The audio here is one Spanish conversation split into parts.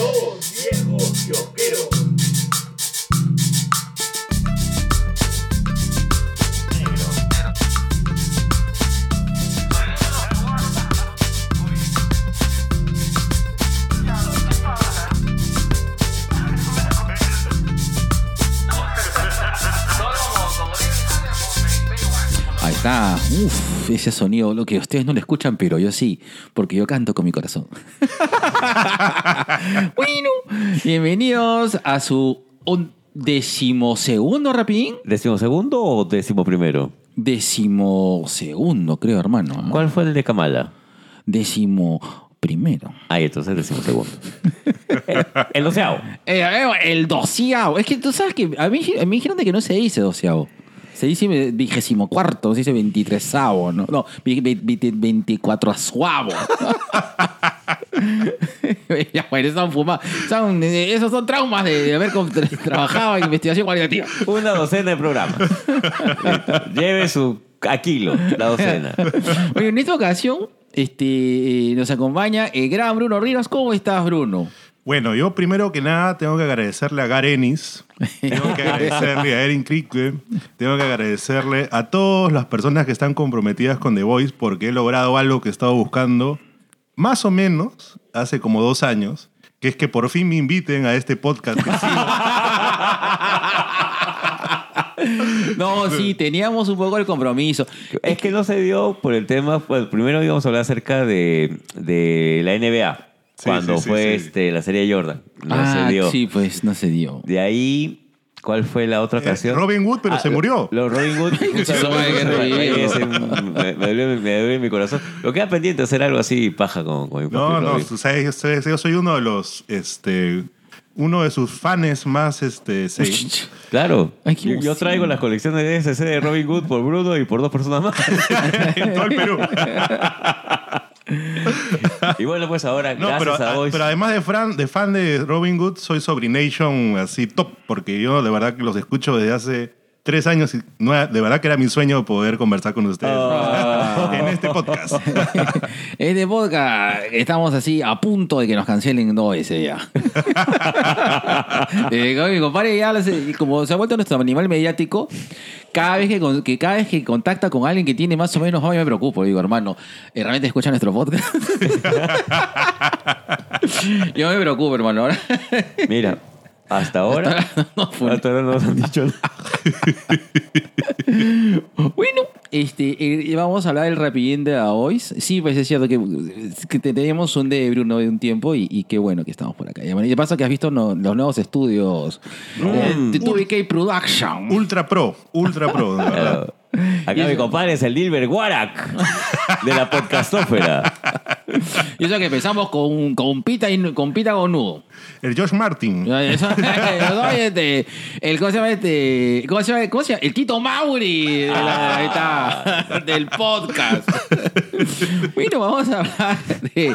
Dos viejos. Ahí está. Uf, ese sonido, lo que ustedes no lo escuchan, pero yo sí, porque yo canto con mi corazón. bueno, bienvenidos a su un decimosegundo rapidín. ¿Décimo segundo o décimo primero? Decimosegundo, creo, hermano. ¿eh? ¿Cuál fue el de Kamala? Décimo primero. Ahí, entonces décimo segundo. el, el doceavo. Eh, eh, el doceavo. Es que tú sabes que a mí, a mí dijeron de que no se dice doceavo. Se dice vigésimo cuarto, se dice veintitrésavo, ¿no? No, veinticuatroasuavo. ya, bueno, son fumados. Son, eh, esos son traumas de, de haber trabajado en investigación cualitativa. Una docena de programas. Lleve su a kilo la docena. Oye, en esta ocasión este, eh, nos acompaña el gran Bruno Rinos. ¿Cómo estás, Bruno? Bueno, yo primero que nada tengo que agradecerle a Garenis, tengo que agradecerle a Erin Krikwe, tengo que agradecerle a todas las personas que están comprometidas con The Voice porque he logrado algo que he estado buscando más o menos hace como dos años, que es que por fin me inviten a este podcast. que sigo. No, sí, teníamos un poco el compromiso. Es que no se dio por el tema, pues primero íbamos a hablar acerca de, de la NBA, Sí, cuando sí, sí, fue sí. este, la serie Jordan. No ah, se dio. sí, pues no se dio. De ahí, ¿cuál fue la otra Eh, ocasión? Robin Hood, pero Ah, se murió. Lo Robin Hood. Eso me me, duele, me duele mi corazón. Lo queda pendiente hacer algo así paja con, con mi No, no, Robin. tú sabes, yo soy, yo soy uno de los, este, uno de sus fans más, este, sí. Claro. Ay, yo, yo traigo las colecciones de SC de Robin Hood por Bruno y por dos personas más. en todo el Perú. y bueno, pues ahora, No, gracias pero, a Voice. pero además de, fan, de fan de Robin Hood, soy Sobrination así top, porque yo de verdad que los escucho desde hace tres años y no, de verdad que era mi sueño poder conversar con ustedes Ah. en este podcast. Este podcast estamos así a punto de que nos cancelen dos veces ya. Mi compadre y como se ha vuelto nuestro animal mediático, cada vez que, con- que cada vez que contacta con alguien que tiene más o menos, yo me preocupo. Digo, hermano, ¿eh, ¿realmente escucha nuestro podcast? yo me preocupo, hermano. Mira, hasta ahora. no hasta ahora no nos han dicho nada. Bueno, este, eh, vamos a hablar del rapidín de Voice. Sí, pues es cierto que, que te- teníamos un de Bruno de un tiempo y, y qué bueno que estamos por acá. Y de paso que has visto no- los nuevos estudios eh, de 2BK Production. Ultra pro, ultra pro. de verdad. Acá mi compadre es el Dilber Warak de la podcastófera. Y eso que empezamos con, con pita y con pita con nudo. El Josh Martin. Eso- este, el, ¿cómo se llama este? ¿Cómo se llama? ¿Cómo se llama? El Tito Mauri de la- ahí está, del podcast. Bueno, vamos a hablar de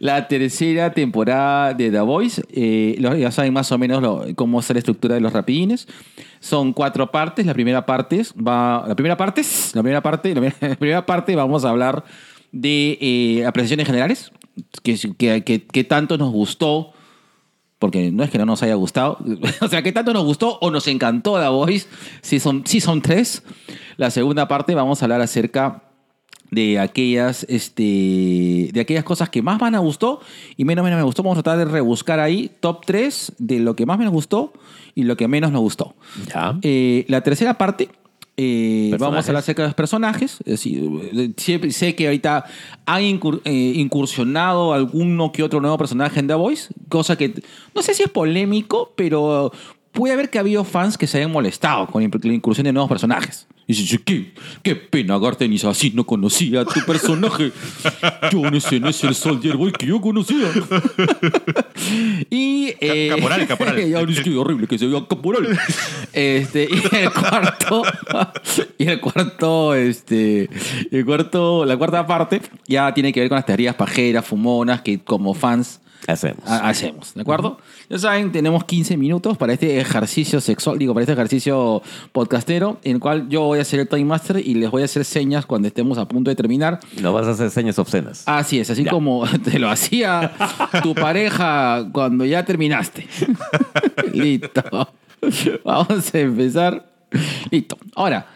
la tercera temporada de The Voice. Eh, los- ya saben más o menos lo- cómo es la estructura de los rapidines. Son cuatro partes. La primera parte va, la primera parte, la primera parte, la primera, la parte vamos a hablar de eh, apreciaciones generales, que, que, que, que tanto nos gustó porque no es que no nos haya gustado, o sea, que tanto nos gustó o nos encantó The Voice, si son, si son tres. La segunda parte vamos a hablar acerca de aquellas, este, de aquellas cosas que más, más nos gustó y menos, menos me gustó. Vamos a tratar de rebuscar ahí top 3 de lo que más me gustustó y lo que menos nos gustó. Ya. Eh, la tercera parte, eh, vamos a hablar acerca de los personajes. Eh, sé que ahorita han incur- eh, incursionado alguno que otro nuevo personaje en The Voice, cosa que no sé si es polémico, pero puede haber que ha habido fans que se hayan molestado con la incursión de nuevos personajes. Y dicen, qué, qué pena, Gartenis, así no conocía a tu personaje. Yo ese no es el Soldier Boy que yo conocía. y. eh, Caporal, caporal. ya, es que horrible que se vea caporal. Este, y el cuarto. y el cuarto, este. El cuarto, la cuarta parte ya tiene que ver con las teorías pajeras, fumonas, que como fans Hacemos. ha- hacemos, ¿de acuerdo? Ya saben, tenemos 15 minutos para este ejercicio sexual, digo, para este ejercicio podcastero, en el cual yo voy a ser el Time Master y les voy a hacer señas cuando estemos a punto de terminar. No vas a hacer señas obscenas. Así es, así Ya. como te lo hacía tu pareja cuando ya terminaste. Listo. Vamos a empezar. Listo. Ahora,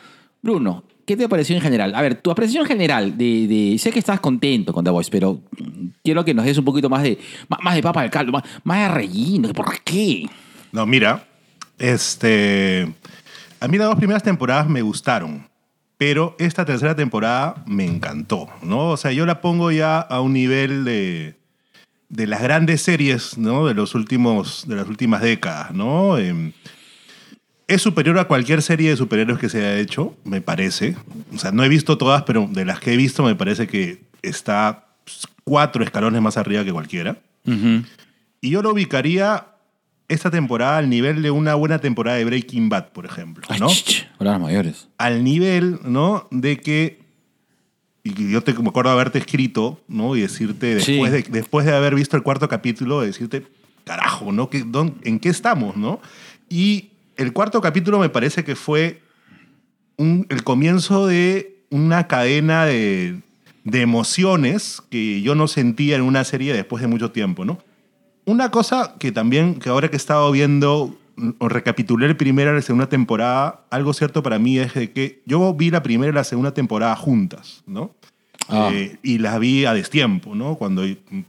Bruno, ¿qué te pareció en general? A ver, tu apreciación general de, sé que estás contento con The Voice, pero quiero que nos des un poquito más de más de papa al caldo, más, más de relleno. ¿Por qué? No, mira, este. A mí las dos primeras temporadas me gustaron, pero esta tercera temporada me encantó, ¿no? O sea, yo la pongo ya a un nivel de, de las grandes series, ¿no? De los últimos, de las últimas décadas, ¿no? Em, es superior a cualquier serie de superhéroes que se haya hecho, me parece. O sea, no he visto todas, pero de las que he visto me parece que está pues, cuatro escalones más arriba que cualquiera. Y yo lo ubicaría esta temporada al nivel de una buena temporada de Breaking Bad, por ejemplo, Ay, ¿no? palabras mayores. Al nivel, ¿no? De que y yo te me acuerdo haberte escrito, ¿no? Y decirte Sí. después de después de haber visto el cuarto capítulo, decirte, carajo, ¿no? ¿Qué- dón- ¿En qué estamos, no? Y el cuarto capítulo me parece que fue un- el comienzo de una cadena de, de emociones que yo no sentía en una serie después de mucho tiempo, ¿no? Una cosa que también, que ahora que he estado viendo o recapitulé el primera y la segunda temporada, algo cierto para mí es de que yo vi la primera y la segunda temporada juntas, ¿no? Ah. Eh, y las vi a destiempo, ¿no? Cuando,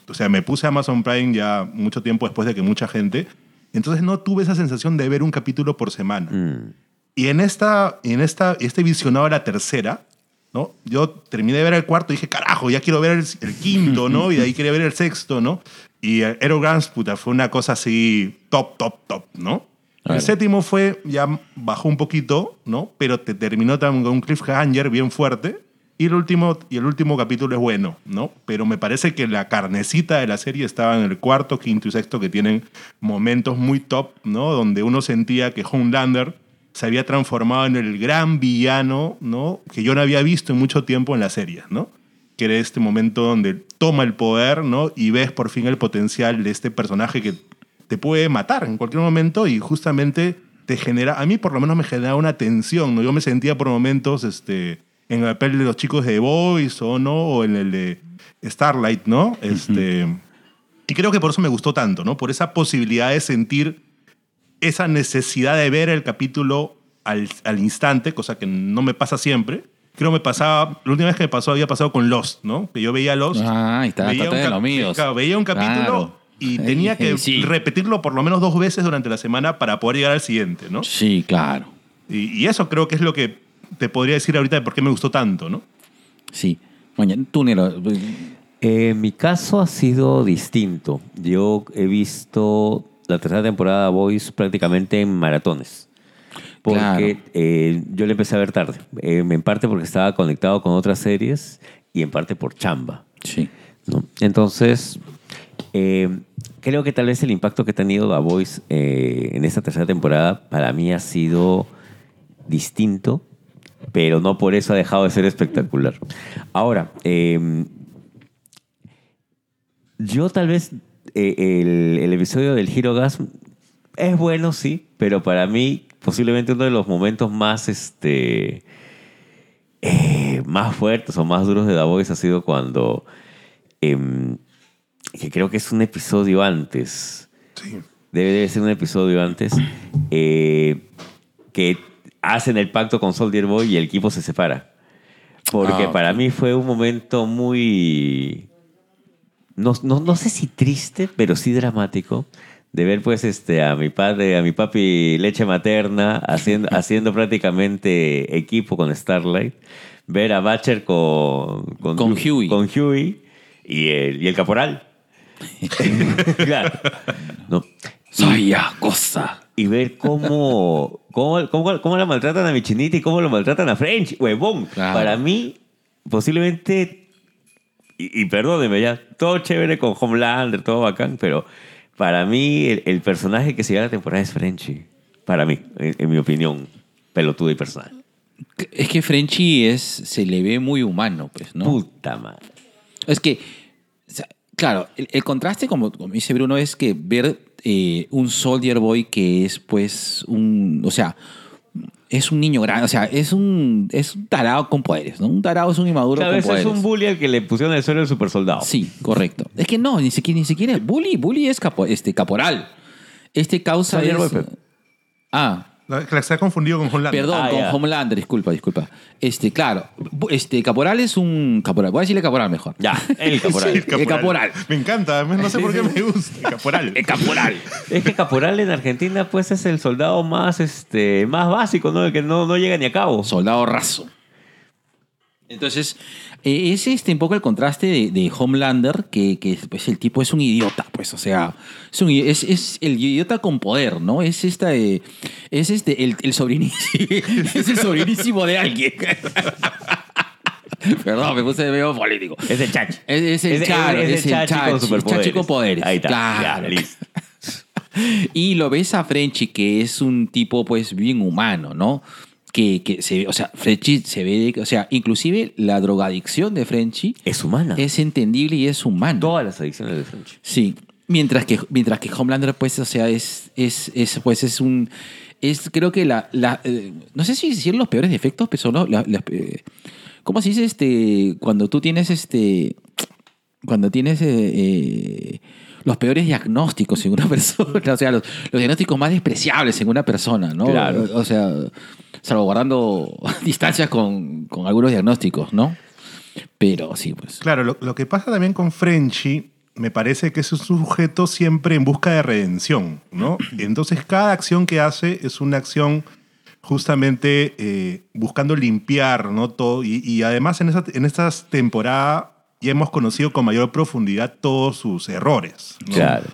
o sea, me puse Amazon Prime ya mucho tiempo después de que mucha gente. Entonces no tuve esa sensación de ver un capítulo por semana. Mm. Y en esta, en esta, este visionado de la tercera, ¿no? Yo terminé de ver el cuarto y dije, carajo, ya quiero ver el, el quinto, ¿no? Y de ahí quería ver el sexto, ¿no? Y Arrow Grants, puta, fue una cosa así top, top, top, ¿no? El séptimo fue, ya bajó un poquito, ¿no? Pero te terminó también con un cliffhanger bien fuerte. Y el, último, y el último capítulo es bueno, ¿no? Pero me parece que la carnecita de la serie estaba en el cuarto, quinto y sexto, que tienen momentos muy top, ¿no? Donde uno sentía que Homelander se había transformado en el gran villano, ¿no? Que yo no había visto en mucho tiempo en la serie, ¿no? Que era este momento donde toma el poder, ¿no? Y ves por fin el potencial de este personaje que te puede matar en cualquier momento y justamente te genera, a mí por lo menos me genera una tensión, ¿no? Yo me sentía por momentos este, en el papel de los chicos de The Voice o no, o en el de Starlight, ¿no? Este, Y creo que por eso me gustó tanto, ¿no? Por esa posibilidad de sentir esa necesidad de ver el capítulo al, al instante, cosa que no me pasa siempre. Creo me pasaba, la última vez que me pasó había pasado con Lost, ¿no? Que yo veía Lost. Ah, ahí está, veía está un de claro, veía un capítulo Claro. y tenía que Sí. repetirlo por lo menos dos veces durante la semana para poder llegar al siguiente, ¿no? Sí, claro. Y, y eso creo que es lo que te podría decir ahorita de por qué me gustó tanto, ¿no? Sí. Bueno, tú, Nero. Eh, mi caso ha sido distinto. Yo he visto la tercera temporada de Voice prácticamente en maratones. Porque Claro. eh, yo le empecé a ver tarde. Eh, en parte porque estaba conectado con otras series y en parte por chamba. Sí. ¿no? Entonces, eh, creo que tal vez el impacto que ha tenido The Voice eh, en esta tercera temporada para mí ha sido distinto, pero no por eso ha dejado de ser espectacular. Ahora, eh, yo tal vez eh, el, el episodio del Hero Gas es bueno, sí, pero para mí posiblemente uno de los momentos más este eh, más fuertes o más duros de The Voice ha sido cuando em, que creo que es un episodio antes Sí. debe de ser un episodio antes eh, que hacen el pacto con Soldier Boy y el equipo se separa. Porque Ah, para mí fue un momento muy no, no, no sé si triste pero sí dramático de ver pues este a mi padre a mi papi leche materna haciendo haciendo prácticamente equipo con Starlight ver a Batcher con con, Con Huey. con Huey y el, y el caporal. Claro. No. Saya cosa. Y ver cómo, cómo, cómo, cómo la maltratan a Michinita y cómo lo maltratan a French, huevón. Claro. Para mí, posiblemente, y, y perdóneme ya, todo chévere con Homelander, todo bacán, pero para mí el, el personaje que se lleva la temporada es Frenchy. Para mí, en, en mi opinión, pelotudo y personal. Es que Frenchy es, se le ve muy humano, pues, ¿no? Puta madre. Es que, Claro, el, el contraste, como, como dice Bruno, es que ver eh, un Soldier Boy que es, pues, un. O sea, es un niño grande, o sea, es un, es un tarado con poderes, ¿no? Un tarado es un inmaduro Claro, con ese poderes. es un bully al que le pusieron el suelo del super soldado. Sí, correcto. Es que no, ni siquiera, ni siquiera bully, bully es capo- este, caporal. Este causa Soldier es- Boy, Ah, No, que Se ha confundido con Homelander. Perdón, Ah, con. Homelander, disculpa, disculpa. Este, claro, este, Caporal es un caporal. Voy a decirle Caporal mejor. Ya, el caporal. Sí, El caporal. Me encanta, además no sé por qué me gusta. el Caporal. El Caporal. Es que caporal en Argentina pues es el soldado más, este, más básico, ¿no? El que no, no llega ni a cabo. Soldado raso. Entonces, eh, es este un poco el contraste de, de Homelander, que, que pues, el tipo es un idiota, pues, o sea, es, un es, es el idiota con poder, ¿no? Es esta, eh, es este, el, el sobrinísimo, es el sobrinísimo de alguien. Perdón, me puse medio político. Es el chachi. Es, es el Es- es el es el Chachi con Chachi, superpoderes. Chachi con poderes. Ahí está, Claro. ya, listo. Y lo ves a Frenchy, que es un tipo, pues, bien humano, ¿no? Que, que se ve, o sea, Frenchy se ve, o sea, inclusive la drogadicción de Frenchy Es humana. es entendible y es humano. Todas las adicciones de French. Sí. Mientras que, mientras que Homelander, pues, o sea, es, es, es, pues, es un. Es, creo que la. la eh, no sé si decir los peores defectos, pero son los. la- eh, ¿Cómo se dice este. Cuando tú tienes este. Cuando tienes. eh, los peores diagnósticos en una persona, o sea, los, los diagnósticos más despreciables en una persona, ¿no? Claro. O sea, salvaguardando distancias con, con algunos diagnósticos, ¿no? Pero sí, pues. Claro, lo, lo que pasa también con Frenchy, me parece que es un sujeto siempre en busca de redención, ¿no? Entonces, cada acción que hace es una acción justamente eh, buscando limpiar, ¿no? Todo. Y, y además, en, esa, en estas temporadas ya hemos conocido con mayor profundidad todos sus errores. ¿no? Claro.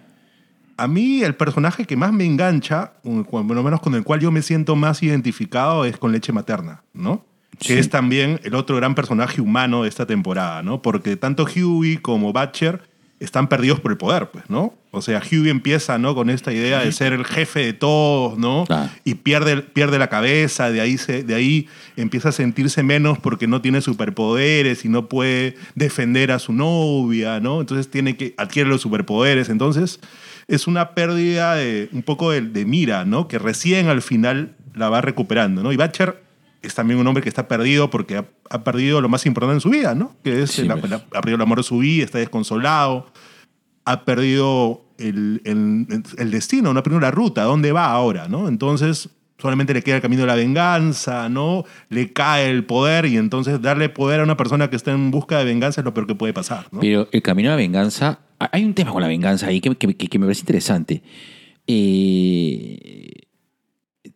A mí el personaje que más me engancha, por lo menos con el cual yo me siento más identificado, es con Leche Materna, ¿no? Que es también el otro gran personaje humano de esta temporada, ¿no? Porque tanto Huey como Butcher están perdidos por el poder, pues, ¿no? O sea, Huey empieza, ¿no? Con esta idea de ser el jefe de todos, ¿no? Claro. Y pierde, pierde la cabeza, de ahí, se, de ahí empieza a sentirse menos porque no tiene superpoderes y no puede defender a su novia, ¿no? Entonces tiene que adquiere los superpoderes. Entonces es una pérdida de un poco de, de mira, ¿no? Que recién al final la va recuperando, ¿no? Y Butcher es también un hombre que está perdido porque ha, ha perdido lo más importante en su vida, ¿no? Que es Sí, el- ha perdido el amor de su vida, está desconsolado, ha perdido el, el- el destino, perdido la ruta, ¿dónde va ahora, no? Entonces solamente le queda el camino de la venganza, ¿no? Le cae el poder y entonces darle poder a una persona que está en busca de venganza es lo peor que puede pasar, ¿no? Pero el camino a la venganza, hay un tema con la venganza ahí que, que- que- que me parece interesante. Eh,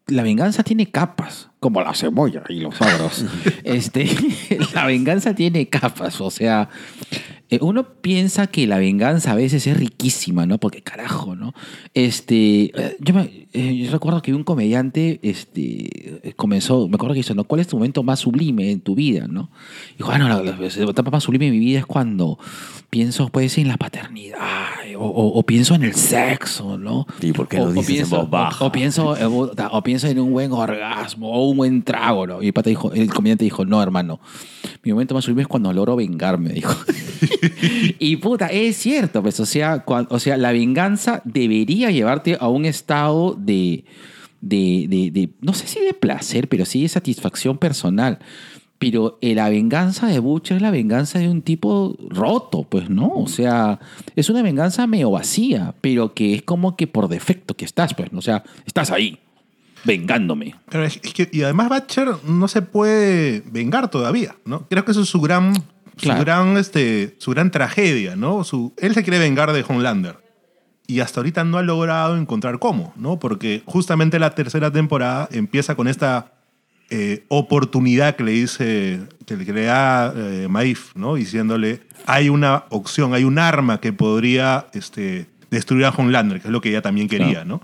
la venganza tiene capas, como la cebolla y los ogros. este, la venganza tiene capas, o sea, uno piensa que la venganza a veces es riquísima, ¿no? Porque carajo, ¿no? Este, eh, yo, me- eh, yo recuerdo que un comediante este, eh, comenzó, me acuerdo que dice, ¿no? ¿Cuál es tu momento más sublime en tu vida, no? Dijo, bueno, la, la- la etapa más sublime de mi vida es cuando pienso, pues, en la paternidad, o, o- o pienso en el sexo, ¿no? ¿Y por qué o, lo dices en pienso, voz baja? O, o pienso, eh, o pienso en un buen orgasmo, o un buen trago, ¿no? Y el, pata dijo, el comediante dijo, no, hermano, mi momento más sublime es cuando logro vengarme, dijo. y puta, es cierto, pues, o sea, cua- o sea, la venganza debería llevarte a un estado de, de, de- de- no sé si de placer, pero sí de satisfacción personal. Pero eh, la venganza de Butcher es la venganza de un tipo roto, pues, ¿no? O sea, es una venganza medio vacía, pero que es como que por defecto que estás, pues, ¿no? o sea, estás ahí, vengándome. Pero es que- y además Butcher no se puede vengar todavía, ¿no? Creo que eso es su gran, Claro. su gran, este, su gran tragedia, ¿no? Su, él se quiere vengar de Homelander. Y hasta ahorita no ha logrado encontrar cómo, ¿no? Porque justamente la tercera temporada empieza con esta eh, oportunidad que le dice, que le, da eh, Maif, ¿no? Diciéndole, hay una opción, hay un arma que podría este, destruir a Homelander, que es lo que ella también quería, Claro. ¿no?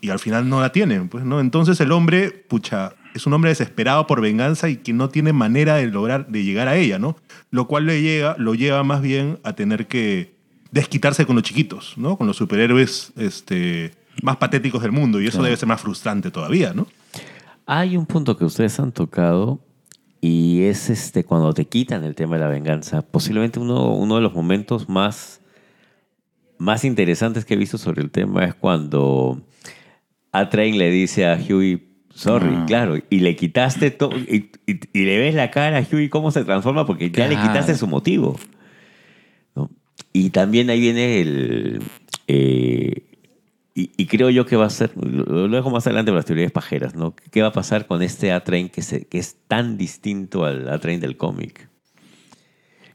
y al final no la tienen, pues, ¿no? Entonces el hombre, pucha, es un hombre desesperado por venganza y que no tiene manera de lograr, de llegar a ella, ¿no? Lo cual le llega, lo lleva más bien a tener que desquitarse con los chiquitos, ¿no? Con los superhéroes este, más patéticos del mundo y eso Claro. debe ser más frustrante todavía, ¿no? Hay un punto que ustedes han tocado y es este cuando te quitan el tema de la venganza. Posiblemente uno, uno de los momentos más más interesantes que he visto sobre el tema es cuando A-Train le dice a Huey, sorry, Ah. claro, y le quitaste todo, y, y- y le ves la cara a Huey cómo se transforma porque ya le quitaste su motivo. ¿no? Y también ahí viene el... eh, y, y creo yo que va a ser, lo, lo dejo más adelante por las teorías pajeras, ¿no? ¿Qué va a pasar con este A-Train que, se- que es tan distinto al A-Train del cómic?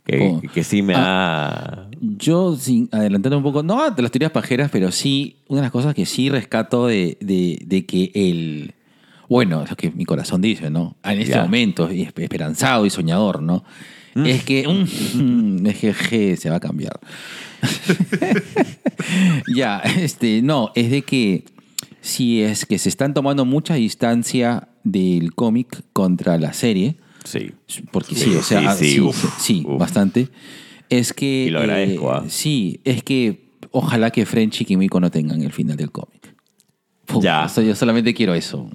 Que, Oh. que sí me ha... Yo, sin adelantando un poco, no de las teorías pajeras, pero sí, una de las cosas que sí rescato de, de- de que el. Bueno, es lo que mi corazón dice, ¿no? En este Ya. momento, esperanzado y soñador, ¿no? Es que. mm, es que je, se va a cambiar. ya, este, no, es de que si es que se están tomando mucha distancia del cómic contra la serie, Sí. porque Sí, sí, o sea, sí, sí, sí, uf, sí, uf. bastante. Es que. Y lo agradezco, eh, ¿ah? Sí, es que ojalá que French y Kimiko no tengan el final del cómic. Ya. yo solamente quiero eso.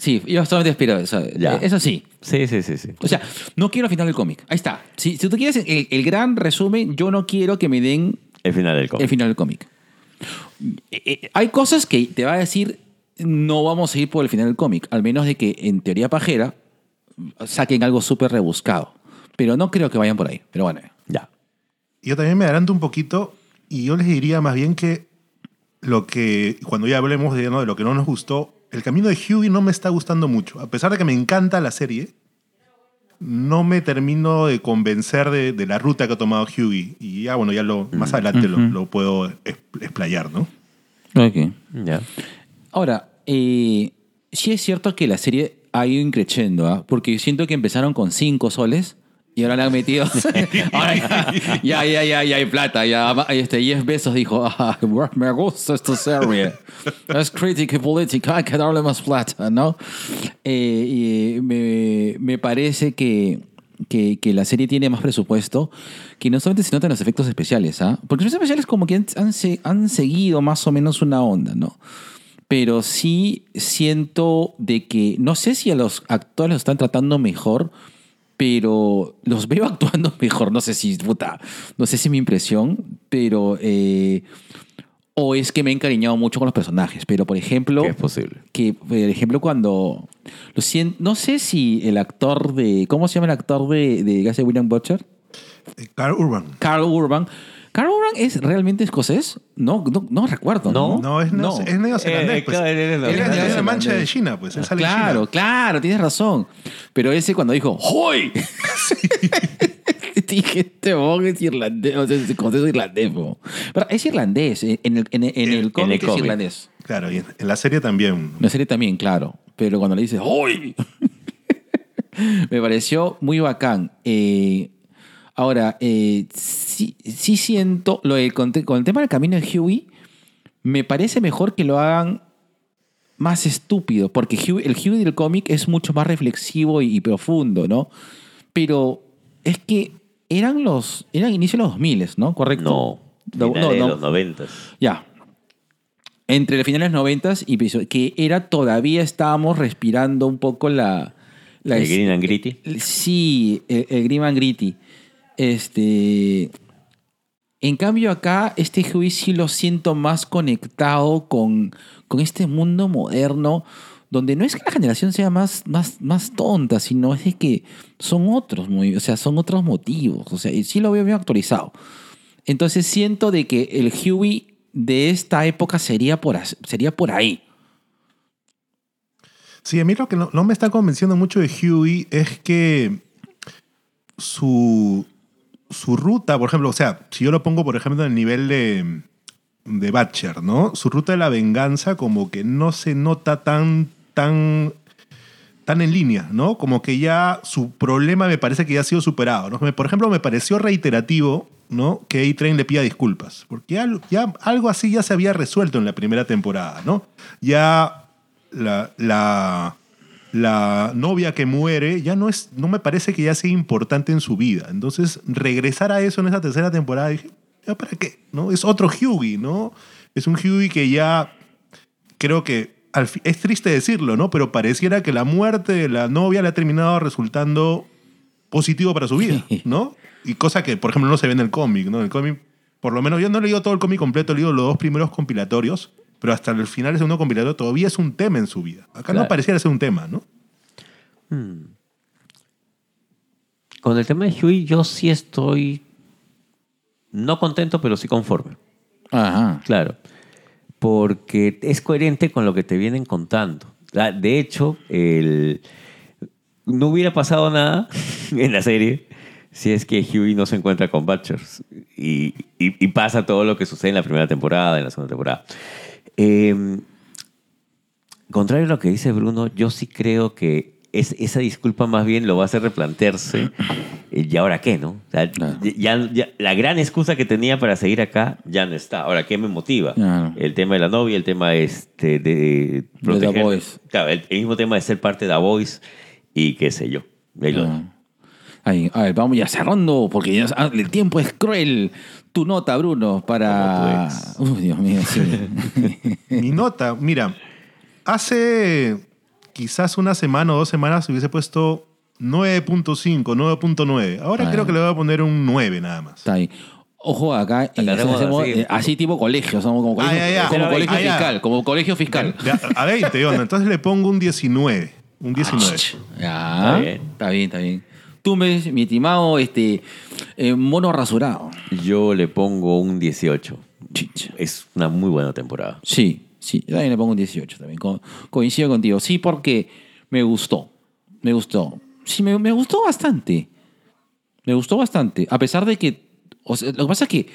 Sí, yo solamente espero eso. Ya. Eso sí. Sí, sí, sí, sí. O sea, no quiero el final del cómic. Ahí está. Si, si tú quieres el, el gran resumen, yo no quiero que me den El final del cómic. el final del cómic. Eh, eh, Hay cosas que te va a decir, no vamos a ir por el final del cómic, al menos de que en teoría pajera saquen algo súper rebuscado. Pero no creo que vayan por ahí. Pero bueno. Ya. Yo también me adelanto un poquito y yo les diría más bien que lo que, cuando ya hablemos de, ¿no? de lo que no nos gustó, el camino de Huey no me está gustando mucho. A pesar de que me encanta la serie, no me termino de convencer de, de la ruta que ha tomado Huey. Y ya, bueno, ya lo, más adelante lo, lo puedo explayar, ¿no? Ok. Ya. Ahora, eh, sí es cierto que la serie ha ido increciendo, ¿ah? porque siento que empezaron con 5 soles y ahora le han metido. ahora ya, ya, ya, ya, hay plata. Ya, este, Jeff Bezos dijo: ah, Me gusta esta serie. Es crítica y política, hay que darle más plata, ¿no? Eh, y me, me parece que. Que, que la serie tiene más presupuesto, que no solamente se notan los efectos especiales, ¿ah? Porque los efectos especiales como que han, han han seguido más o menos una onda, ¿no? pero sí siento de que no sé si a los actores los están tratando mejor, pero los veo actuando mejor. No sé si, puta, no sé si es mi impresión, pero. eh, o es que me he encariñado mucho con los personajes. Pero, por ejemplo. Que es posible. Que, por ejemplo, cuando. Lo no sé si el actor de. ¿Cómo se llama el actor de, de William Butcher? Eh, Carl Urban. Carl Urban. ¿Carl Urban es realmente escocés? No, no, no recuerdo. No, No, es, neo- es neozelandés. Eh, pues. claro, él es la mancha de China, pues. Él sale Claro, China. claro, tienes razón. Pero ese cuando dijo ¡Hoy! Dije, este bon es irlandés, o sea, es irlandés. po. Pero es irlandés, eh, en el, en el, en el el cómic es irlandés. Claro, y en, la serie también. En la serie también, claro. Pero cuando le dice ¡Hoy! Me pareció muy bacán. Eh, ahora, eh, sí, sí siento, lo del con el tema del camino de Huey, me parece mejor que lo hagan más estúpido, porque Huey- el Huey del cómic es mucho más reflexivo y, y profundo, ¿no? Pero es que eran los, eran inicio de los 2000, ¿no? ¿Correcto? No. No, no, de los noventas. Ya. Entre los finales 90 y episodio- que era todavía estábamos respirando un poco la... la El es- Green and Gritty. Sí, el, el Grim and Gritty. Este. En cambio, acá, este sí lo siento más conectado con, con este mundo moderno, donde no es que la generación sea más, más, más tonta, sino es de que son otros, o sea, son otros motivos. O sea, y sí lo veo bien actualizado. Entonces siento de que el Huey de esta época sería por, sería por ahí. Sí, a mí lo que no me está convenciendo mucho de Huey es que su, su ruta, por ejemplo, o sea, si yo lo pongo, por ejemplo, en el nivel de, de ¿no? Su ruta de la venganza como que no se nota tan, tan, tan en línea, ¿no? Como que ya su problema me parece que ya ha sido superado, ¿no? Por ejemplo, me pareció reiterativo, ¿no? Que A-Train le pida disculpas, porque ya, algo así ya se había resuelto en la primera temporada, ¿no? Ya la, la novia que muere ya no es, no me parece que ya sea importante en su vida. Entonces, regresar a eso en esa tercera temporada, dije, ¿ya para qué? ¿No? Es otro Hughie, ¿no? Es un Hughie que ya creo que al es triste decirlo, ¿no? Pero pareciera que la muerte de la novia le ha terminado resultando positivo para su vida, ¿no? Y cosa que, por ejemplo, no se ve en el cómic, ¿no? En el cómic por lo menos yo no he leído todo el cómic completo, he leído los dos primeros compilatorios, pero hasta el final del segundo compilatorio todavía es un tema en su vida. Acá no pareciera ser un tema, ¿no? Con el tema de Huey, yo sí estoy no contento, pero sí conforme. Ajá. Claro. Porque es coherente con lo que te vienen contando. Ah, De hecho, el- no hubiera pasado nada en la serie si es que Huey no se encuentra con Butchers. Y, y- y pasa todo lo que sucede en la primera temporada, en la segunda temporada. Eh, contrario a lo que dice Bruno, yo sí creo que es, esa disculpa más bien lo va a hacer replantearse. eh, ¿Y ahora qué, no? O sea, Claro. ya, ya- la gran excusa que tenía para seguir acá ya no está. Ahora, ¿qué me motiva? Claro. El tema de la novia, el tema este, de The Voice. Claro, el, el mismo tema de ser parte de The Voice y qué sé yo. Ahí lo. Ah. Ahí, a ver, vamos ya cerrando, porque ya- ah, el tiempo es cruel. Tu nota, Bruno, para. Como Uy, Dios mío, sí. Mi nota, mira, hace quizás una semana o dos semanas hubiese puesto 9.5, 9.9. Ahora Ah. creo que le voy a poner un 9 nada más. Está ahí. Ojo acá, hacemos, así. así tipo colegio, somos como colegio, Ah, ya, ya. como Pero, colegio ah, fiscal, como colegio fiscal. A 20, onda. Entonces le pongo un 19. Un 19. Ya, Está bien. está bien, está bien. Tú me, mi estimado, este, eh, mono rasurado. Yo le pongo un 18. Chicha. Es una muy buena temporada. Sí, sí, yo también le pongo un 18 también. Co- coincido contigo. Sí, porque me gustó. Me gustó. Sí, me, me gustó bastante. Me gustó bastante. A pesar de que. o sea, lo que pasa es que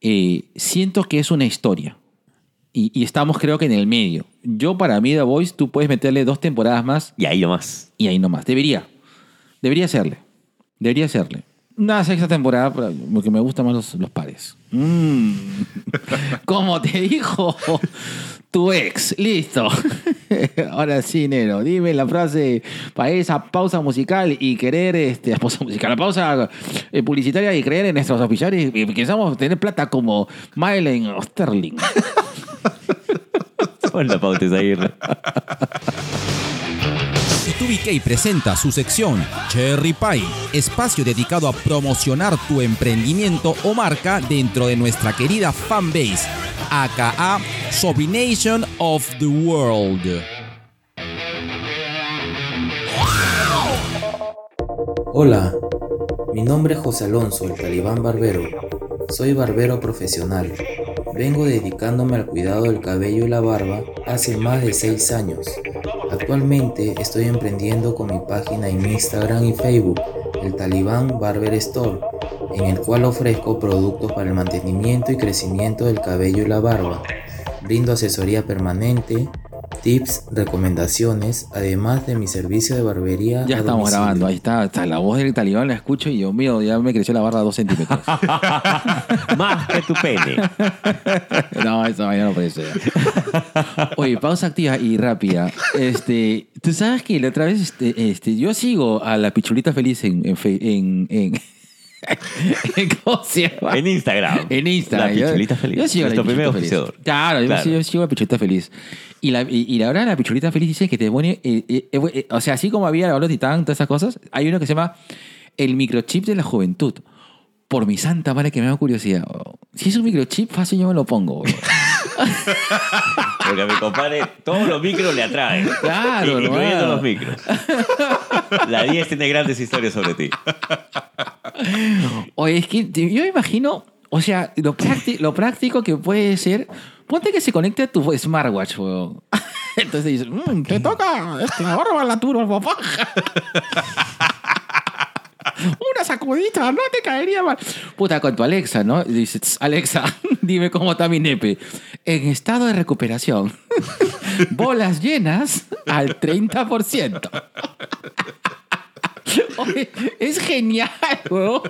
eh, siento que es una historia. Y, y estamos, creo que, en el medio. Yo, para mí, The Voice, tú puedes meterle dos temporadas más Y ahí nomás. y ahí nomás. Debería. Debería hacerle. Debería hacerle. Una sexta temporada, porque me gustan más los, los pares. Mm. Como te dijo tu ex. Listo. Ahora sí, Nero. Dime la frase para esa pausa musical y querer, este, pausa musical, la pausa eh, publicitaria y creer en nuestros oficiales y pensamos tener plata como Miley o Sterling. Pon la pauta ahí. TubiK presenta su sección Cherry Pie, espacio dedicado a promocionar tu emprendimiento o marca dentro de nuestra querida fanbase, aka Sobrination of the World. Hola, mi nombre es José Alonso, el talibán barbero. Soy barbero profesional. Vengo dedicándome al cuidado del cabello y la barba hace más de 6 años. Actualmente estoy emprendiendo con mi página en Instagram y Facebook, el Talibán Barber Store, en el cual ofrezco productos para el mantenimiento y crecimiento del cabello y la barba. Brindo asesoría permanente, tips, recomendaciones, además de mi servicio de barbería. Ya estamos domicilio. grabando, ahí está, está la voz del talibán, la escucho y yo mío, ya me creció la barra dos centímetros. Más que tu pene. no, esa vaina no puede ser. Oye, pausa activa y rápida. Este, Tú sabes que la otra vez, este, este, yo sigo a la pichulita feliz en, en, fe- en, en- en- ¿Cómo se llama? En Instagram. En Instagram. La Yo- pichulita feliz. Yo sigo Nuestro primer oficiador. Claro, yo sigo- sigo a la pichulita feliz. Y la, y, y la verdad, la pichulita feliz dice que te pone. eh, eh, eh, o sea, así como había la Titán, todas esas cosas, hay uno que se llama el microchip de la juventud. Por mi santa madre que me da curiosidad. Si es un microchip, fácil yo me lo pongo. weón. Porque a mi compadre todos los micros le atraen. Claro, Incluyendo hermano. los micros. La 10 tiene grandes historias sobre ti. Oye, es que yo me imagino, o sea, lo, prácti- lo práctico que puede ser, ponte que se conecte a tu smartwatch, weón. Entonces dices, "Mm, te toca este, la barba la turbo, papá. Una sacudita, no te caería mal. Puta, con tu Alexa, ¿no? "Tss, Alexa, dime cómo está mi nepe. En estado de recuperación. Bolas llenas al 30%. Oye, es genial, weón.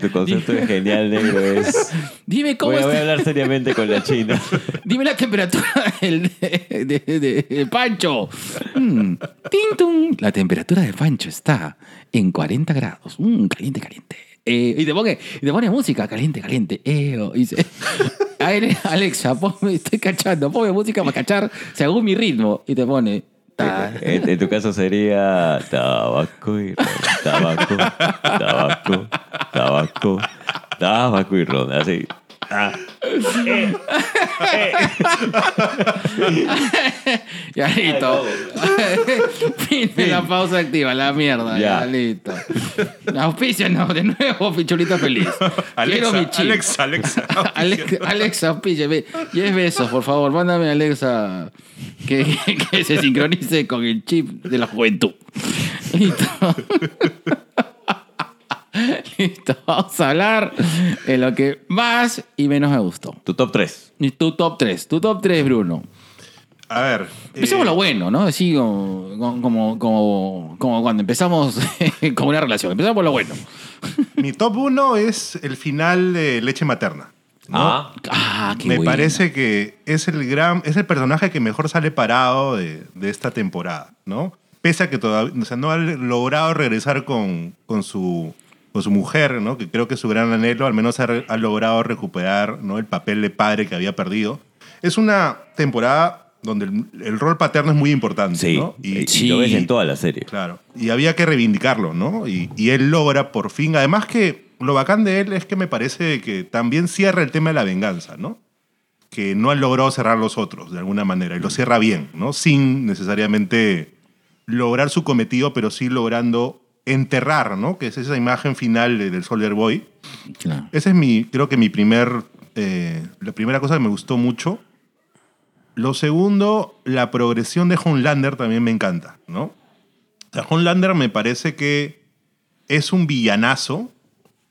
Tu concepto de genial negro es. Dime cómo Voy a, voy a hablar seriamente con la China. Dime la temperatura del de, de- de- de Pancho. Mm, ting, tung. La temperatura de Pancho está en 40 grados. Mm, caliente, caliente. Eh, y, te pone, y te pone música, caliente, caliente. Eh, oh, y dice, "A ver, Alexa, ponme- estoy cachando, ponme música para cachar según mi ritmo. Y te pone En, en tu caso sería tabaco y ron, tabaco, tabaco, tabaco, tabaco y ron. Así. Ah, Ya listo. Fin de la pausa activa, la mierda. Ya, Ya. listo. Auspicia, no, de nuevo, pichulita feliz. Quiero mi Alexa, chip. Alexa, Alexa. Alex, Alexa, auspicia. ve. 10 besos, por favor. Mándame a Alexa que, que se sincronice con el chip de la juventud. Listo. Listo. Vamos a hablar de lo que más y menos me gustó. tu top 3. Y Tu top 3. Tu top 3, Bruno. A ver. Empecemos eh, lo bueno, ¿no? Así como, como, como, como cuando empezamos con una relación. Empezamos por lo bueno. Mi top 1 es el final de Leche Materna. ¿no? Ah, Ah, qué Me parece que es el gran, es el personaje que mejor sale parado de, de esta temporada, ¿no? Pese a que todavía, o sea, no ha logrado regresar con, con su con su mujer, ¿no? Que creo que es su gran anhelo, al menos ha, re- ha logrado recuperar, ¿no? El papel de padre que había perdido. Es una temporada donde el, el rol paterno es muy importante, sí. ¿no? Y, Sí. lo ves en toda la serie. Claro. Y había que reivindicarlo, ¿no? Y, y él logra por fin. Además que lo bacán de él es que me parece que también cierra el tema de la venganza, ¿no? Que no han logrado cerrar los otros, de alguna manera. Y lo cierra bien, ¿no? Sin necesariamente lograr su cometido, pero sí logrando enterrar, ¿no? Que es esa imagen final de- del Soldier Boy. Claro. Ese es mi, creo que mi primer, eh, la primera cosa que me gustó mucho. Lo segundo, la progresión de Homelander también me encanta, ¿no? O sea, Homelander me parece que es un villanazo,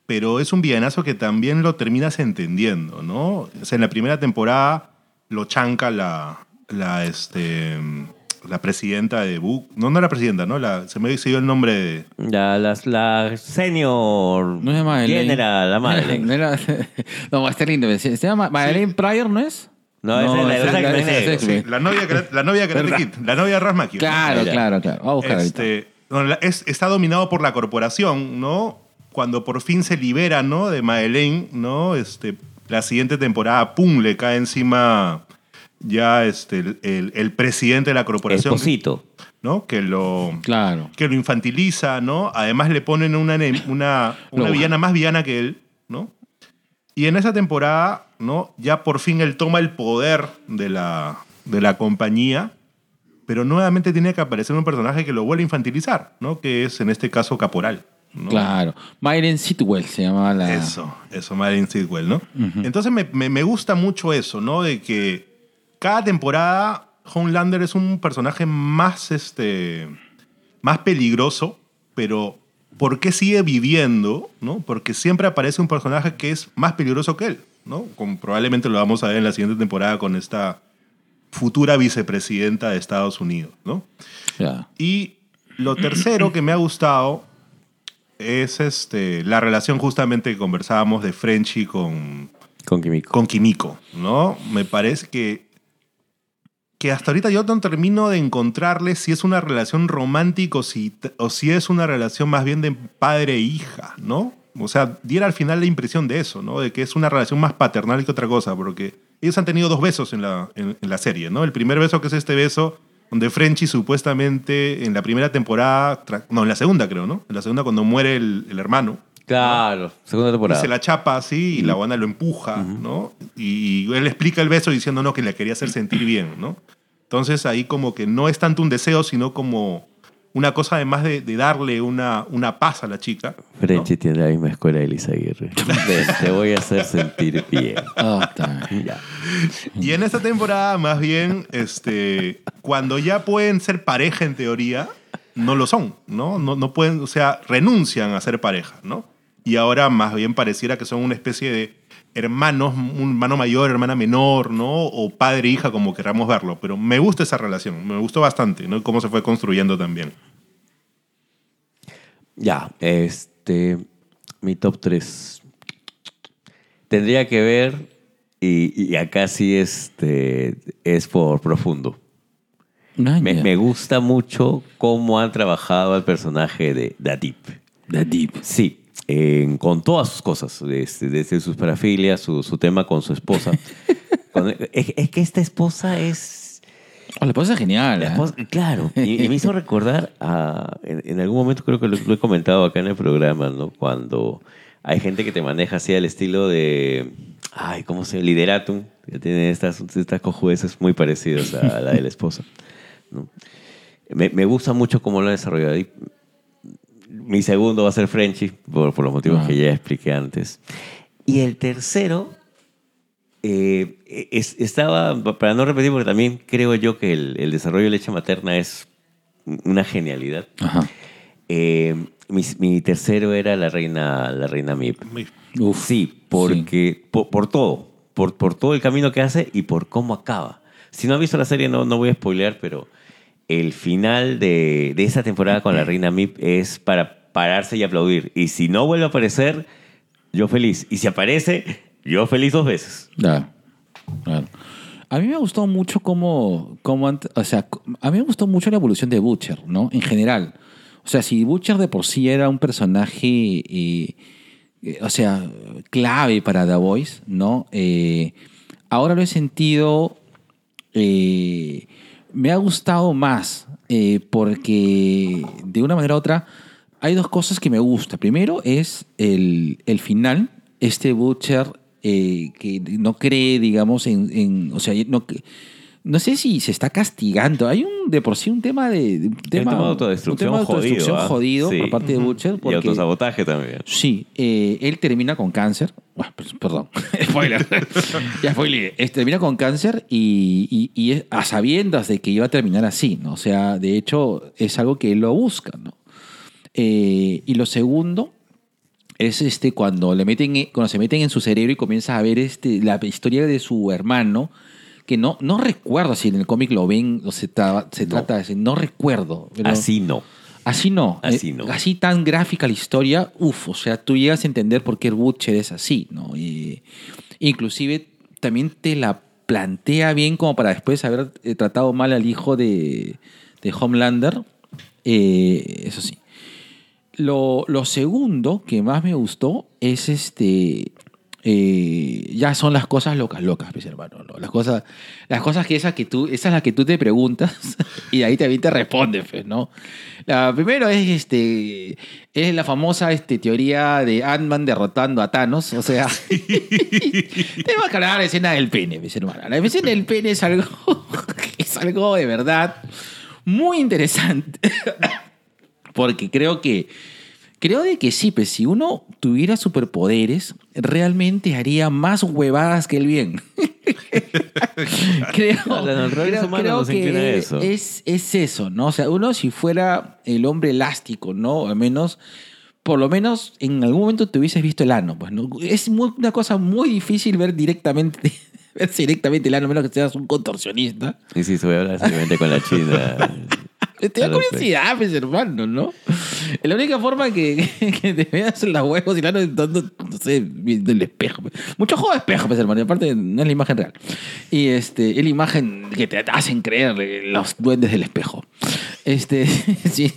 pero es un villanazo que también lo terminas entendiendo, ¿no? O sea, en la primera temporada lo chanca la, la, este, la presidenta de Book. No, no la presidenta, ¿no? La, se me dio el nombre de... La, la senior No es Madeleine. general, la No Madeleine. era- No, está lindo. Se llama Madeleine Pryor, ¿no es? No, esa es la- la es- Sí, la novia, la novia de Karate la novia de Rasmaki. Claro, claro, claro. Vamos a buscar ahorita. Este, no, la- es- está dominado por la corporación, ¿no? Cuando por fin se libera, ¿no? De Madeleine, ¿no? Este, la siguiente temporada, pum, le cae encima ya este, el, el- el presidente de la corporación, Esposito. ¿no? Que lo, Claro. que lo infantiliza, ¿no? Además le ponen una, una, una villana más villana que él, ¿no? Y en esa temporada, ¿no? Ya por fin él toma el poder de la, de la compañía, pero nuevamente tiene que aparecer un personaje que lo vuelve a infantilizar, ¿no? Que es en este caso Caporal. ¿no? Claro. Myron Sitwell se llamaba la. Eso, eso, Madeline Sidwell, ¿no? Entonces me, me- me gusta mucho eso, ¿no? De que cada temporada Homelander es un personaje más, este, más peligroso, pero ¿por qué sigue viviendo? ¿no? Porque siempre aparece un personaje que es más peligroso que él, ¿no? Como probablemente lo vamos a ver en la siguiente temporada con esta futura vicepresidenta de Estados Unidos, ¿no? Y lo tercero que me ha gustado es este, la relación justamente que conversábamos de Frenchy con, Con Kimiko. con Kimiko, ¿no? Me parece que, que hasta ahorita yo no termino de encontrarle si es una relación romántica o si, es una relación más bien de padre e hija, ¿no? O sea, diera al final la impresión de eso, ¿no? De que es una relación más paternal que otra cosa, porque ellos han tenido dos besos en la, en, la serie, ¿no? El primer beso que es este beso donde Frenchy supuestamente en la primera temporada, no, en la segunda creo, ¿no? En la segunda cuando muere el, el hermano, Claro, segunda y temporada. se la chapa así y la banda lo empuja, ¿no? Y, él explica el beso diciendo no, que le quería hacer sentir bien, ¿no? Entonces ahí como que no es tanto un deseo, sino como una cosa además de, de darle una, una paz a la chica. ¿no? Frenchy tiene la misma escuela de Elisa Aguirre. Te voy a hacer sentir bien. Ah. Y en esta temporada, más bien, este, cuando ya pueden ser pareja en teoría, no lo son, ¿no? No, no pueden, o sea, renuncian a ser pareja, ¿no? Y ahora más bien pareciera que son una especie de hermanos, un hermano mayor, hermana menor, ¿no? O padre e hija, como queramos verlo. Pero me gusta esa relación, me gustó bastante, ¿no? Cómo se fue construyendo también. Ya, este. Mi top 3. Tendría que ver, y, y acá sí este, es por profundo. Ah, Me, me gusta mucho cómo han trabajado al personaje de Dadip. The Deep. Sí, con todas sus cosas, desde, desde sus parafilias, su, su tema con su esposa. Con- es, es que esta esposa es, Oh, la esposa es genial. La ¿eh? claro, y, y me hizo recordar a, en, en algún momento creo que lo, lo he comentado acá en el programa, ¿no? Cuando hay gente que te maneja así al estilo de, ay, ¿cómo se llama? Lideratum, que tiene estas, estas cojudeces muy parecidas a la de la esposa, ¿no? Me, me gusta mucho cómo lo ha desarrollado. Y mi segundo va a ser Frenchy, por, por los motivos Ah. que ya expliqué antes. Y el tercero, eh, es- estaba, para no repetir, porque también creo yo que el, el desarrollo de leche materna es una genialidad. Ajá. Eh, mi, mi tercero era la reina, la reina Mip. Uf. Sí, porque Por, por todo, por, por todo el camino que hace y por cómo acaba. Si no has visto la serie, no, no voy a spoilear, pero el final de, de esa temporada con la reina Mip es para pararse y aplaudir. Y si no vuelve a aparecer, yo feliz. Y si aparece, yo feliz dos veces. Claro, claro. A mí me gustó mucho cómo, cómo o sea, a mí me gustó mucho la evolución de Butcher, ¿no? En general. O sea, si Butcher de por sí era un personaje, o sea, clave para The Voice, ¿no? Eh, ahora lo he sentido, eh, me ha gustado más, eh, porque de una manera u otra hay dos cosas que me gustan. Primero es el, el final, este Butcher eh, que no cree, digamos, en, en- o sea, no, no sé si se está castigando. Hay un de por sí un tema de, de- un tema, tema de autodestrucción un tema de autodestrucción jodido, ¿ah? jodido Sí. por parte de Butcher. Y autosabotaje también. Sí, eh, él termina con cáncer. Bueno, per- perdón, spoiler. ya spoiler. Eh, Termina con cáncer y, y- y es a sabiendas de que iba a terminar así, ¿no? O sea, de hecho, es algo que él lo busca, ¿no? Eh, y lo segundo es este cuando le meten cuando se meten en su cerebro y comienza a ver este la historia de su hermano que no no recuerdo si en el cómic lo ven o se, tra- se trata de ese, no recuerdo pero- Así no. Así no. Así Eh, no. Así tan gráfica la historia, uff, o sea, tú llegas a entender por qué Butcher es así, ¿no? Y, inclusive también te la plantea bien como para después haber eh, tratado mal al hijo de, de Homelander. Eh, eso sí. Lo, lo segundo que más me gustó es este. Eh, ya son las cosas locas, locas, mis hermanos. ¿no? Las cosas, las cosas que esas que tú, esas las que tú te preguntas y ahí también te responde, pues, ¿no? La primero es este, es la famosa este, teoría de Ant-Man derrotando a Thanos, o sea, tenemos que hablar de la escena del pene, mis hermanos. La escena del pene es algo, es algo de verdad muy interesante. Porque creo que. Creo de que sí, pues si uno tuviera superpoderes, realmente haría más huevadas que el bien. creo, creo- que eso. Es, es eso, ¿no? O sea, uno si fuera el hombre elástico, ¿no? Al menos, por lo menos en algún momento te hubieses visto el ano, pues, ¿no? Es muy- una cosa muy difícil ver directamente, verse directamente el ano, a menos que seas un contorsionista. Y sí, se voy a hablar simplemente con la china. Te da curiosidad, pues, hermano, ¿no? La única forma que, que te veas en las huevos y la no, no, no sé, viendo el espejo. pues. Mucho juego de espejo, pues, hermano. y Aparte, no es la imagen real. Y este, es la imagen que te hacen creer eh, los duendes del espejo. Este, sí.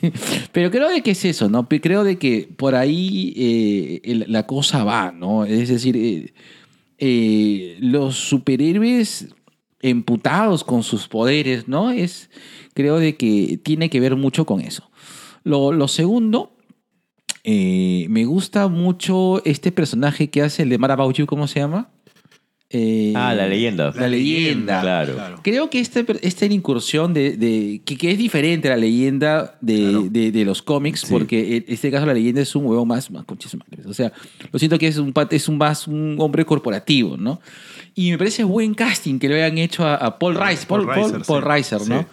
Pero creo de que es eso, ¿no? Creo de que por ahí eh, el- la cosa va, ¿no? Es decir, eh, eh, los superhéroes emputados con sus poderes, ¿no? Es, creo de que tiene que ver mucho con eso. Lo, lo segundo, eh, me gusta mucho este personaje que hace el de Mara About You, ¿cómo se llama? Eh, Ah, la leyenda. La leyenda. Claro. Creo que este, esta incursión de, de- que, que es diferente a la leyenda de, de- de los cómics, Sí. porque en este caso la leyenda es un huevo más, más. O sea, lo siento que es un es un más un hombre corporativo, ¿no? Y me parece buen casting que lo hayan hecho a, a Paul Rice, Paul, Paul Paul- Reiser, Paul sí. Reiser, ¿no? Sí.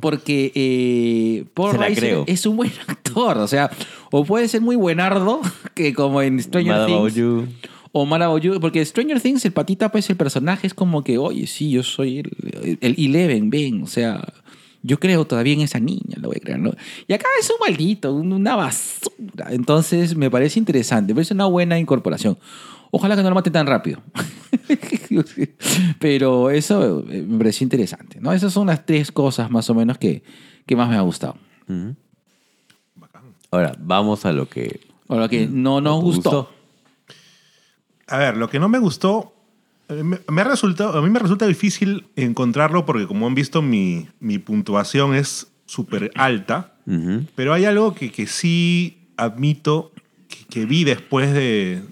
Porque eh, Paul Reiser es un buen actor, o sea, o puede ser muy buenardo, que como en Stranger Mad Things. You. O Mad About You, porque Stranger Things, el patita, pues el personaje es como que, oye, sí, yo soy el, el Eleven, ven, o sea, yo creo todavía en esa niña, lo voy a creer, ¿no? Y acá es un maldito, un- una basura. Entonces, me parece interesante, me parece una buena incorporación. Ojalá que no lo mate tan rápido. Pero eso eh, me pareció interesante, ¿no? Esas son las tres cosas más o menos que, que más me ha gustado. Ahora, vamos a lo que O lo que no nos gustó. A ver, lo que no me gustó Eh, Me, me ha resultado, a mí me resulta difícil encontrarlo porque como han visto mi, mi puntuación es súper alta, pero hay algo que, que sí admito que, que vi después de,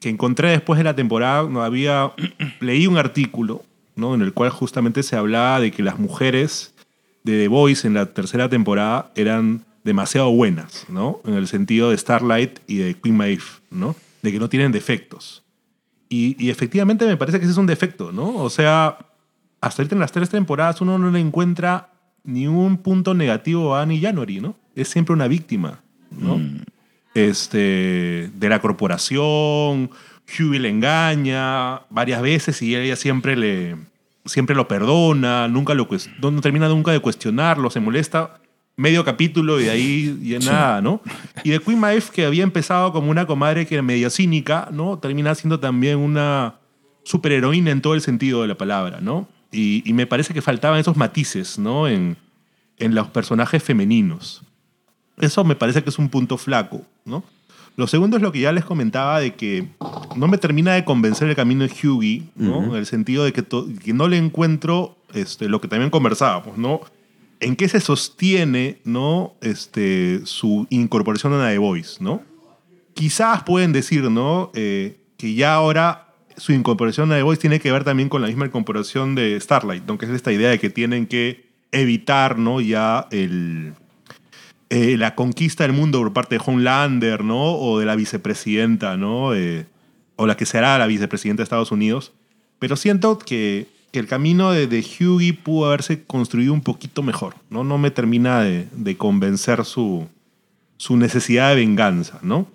que encontré después de la temporada, no había, leí un artículo ¿no? en el cual justamente se hablaba de que las mujeres de The Voice en la tercera temporada eran demasiado buenas, ¿no? En el sentido de Starlight y de Queen Maeve, ¿no? De que no tienen defectos. Y, y efectivamente me parece que ese es un defecto, ¿no? O sea, hasta ahorita en las tres temporadas uno no le encuentra ni un punto negativo a Annie January, ¿no? Es siempre una víctima, ¿no? Este, de la corporación, Hughie le engaña varias veces y ella siempre le siempre lo perdona, nunca lo no, termina nunca de cuestionarlo, se molesta medio capítulo y de ahí ya nada, ¿no? Y de Queen Maeve, que había empezado como una comadre que era medio cínica, ¿no? Termina siendo también una superheroína en todo el sentido de la palabra, ¿no? Y, y me parece que faltaban esos matices, ¿no? En, en los personajes femeninos. Eso me parece que es un punto flaco, ¿no? Lo segundo es lo que ya les comentaba de que no me termina de convencer el camino de Hughie, ¿no? En el sentido de que, no le encuentro este, lo que también conversábamos, ¿no? En qué se sostiene, ¿no? Este, su incorporación a The Voice, ¿no? Quizás pueden decir, ¿no? Eh, que ya ahora su incorporación a The Voice tiene que ver también con la misma incorporación de Starlight, ¿no? Que es esta idea de que tienen que evitar, ¿no? Ya el, eh, la conquista del mundo por parte de Homelander, ¿no? O de la vicepresidenta, ¿no? Eh, o la que será la vicepresidenta de Estados Unidos. Pero siento que, que el camino de, Hughie pudo haberse construido un poquito mejor, ¿no? No me termina de, convencer su, su necesidad de venganza, ¿no?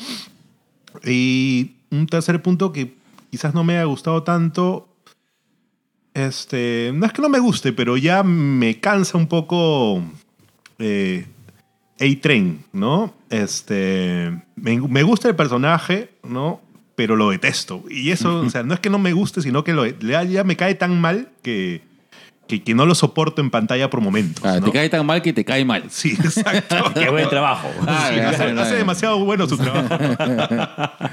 Y un tercer punto que quizás no me haya gustado tanto, este, no es que no me guste, pero ya me cansa un poco eh, A-Train, ¿no? Este, me, me gusta el personaje, ¿no? Pero lo detesto. Y eso, o sea, no es que no me guste, sino que lo, ya, ya me cae tan mal que, que, que no lo soporto en pantalla por momentos. Ah, ¿no? Te cae tan mal que te cae mal. Sí, exacto. Qué buen trabajo. Ah, Sí, hace, demasiado bueno su trabajo.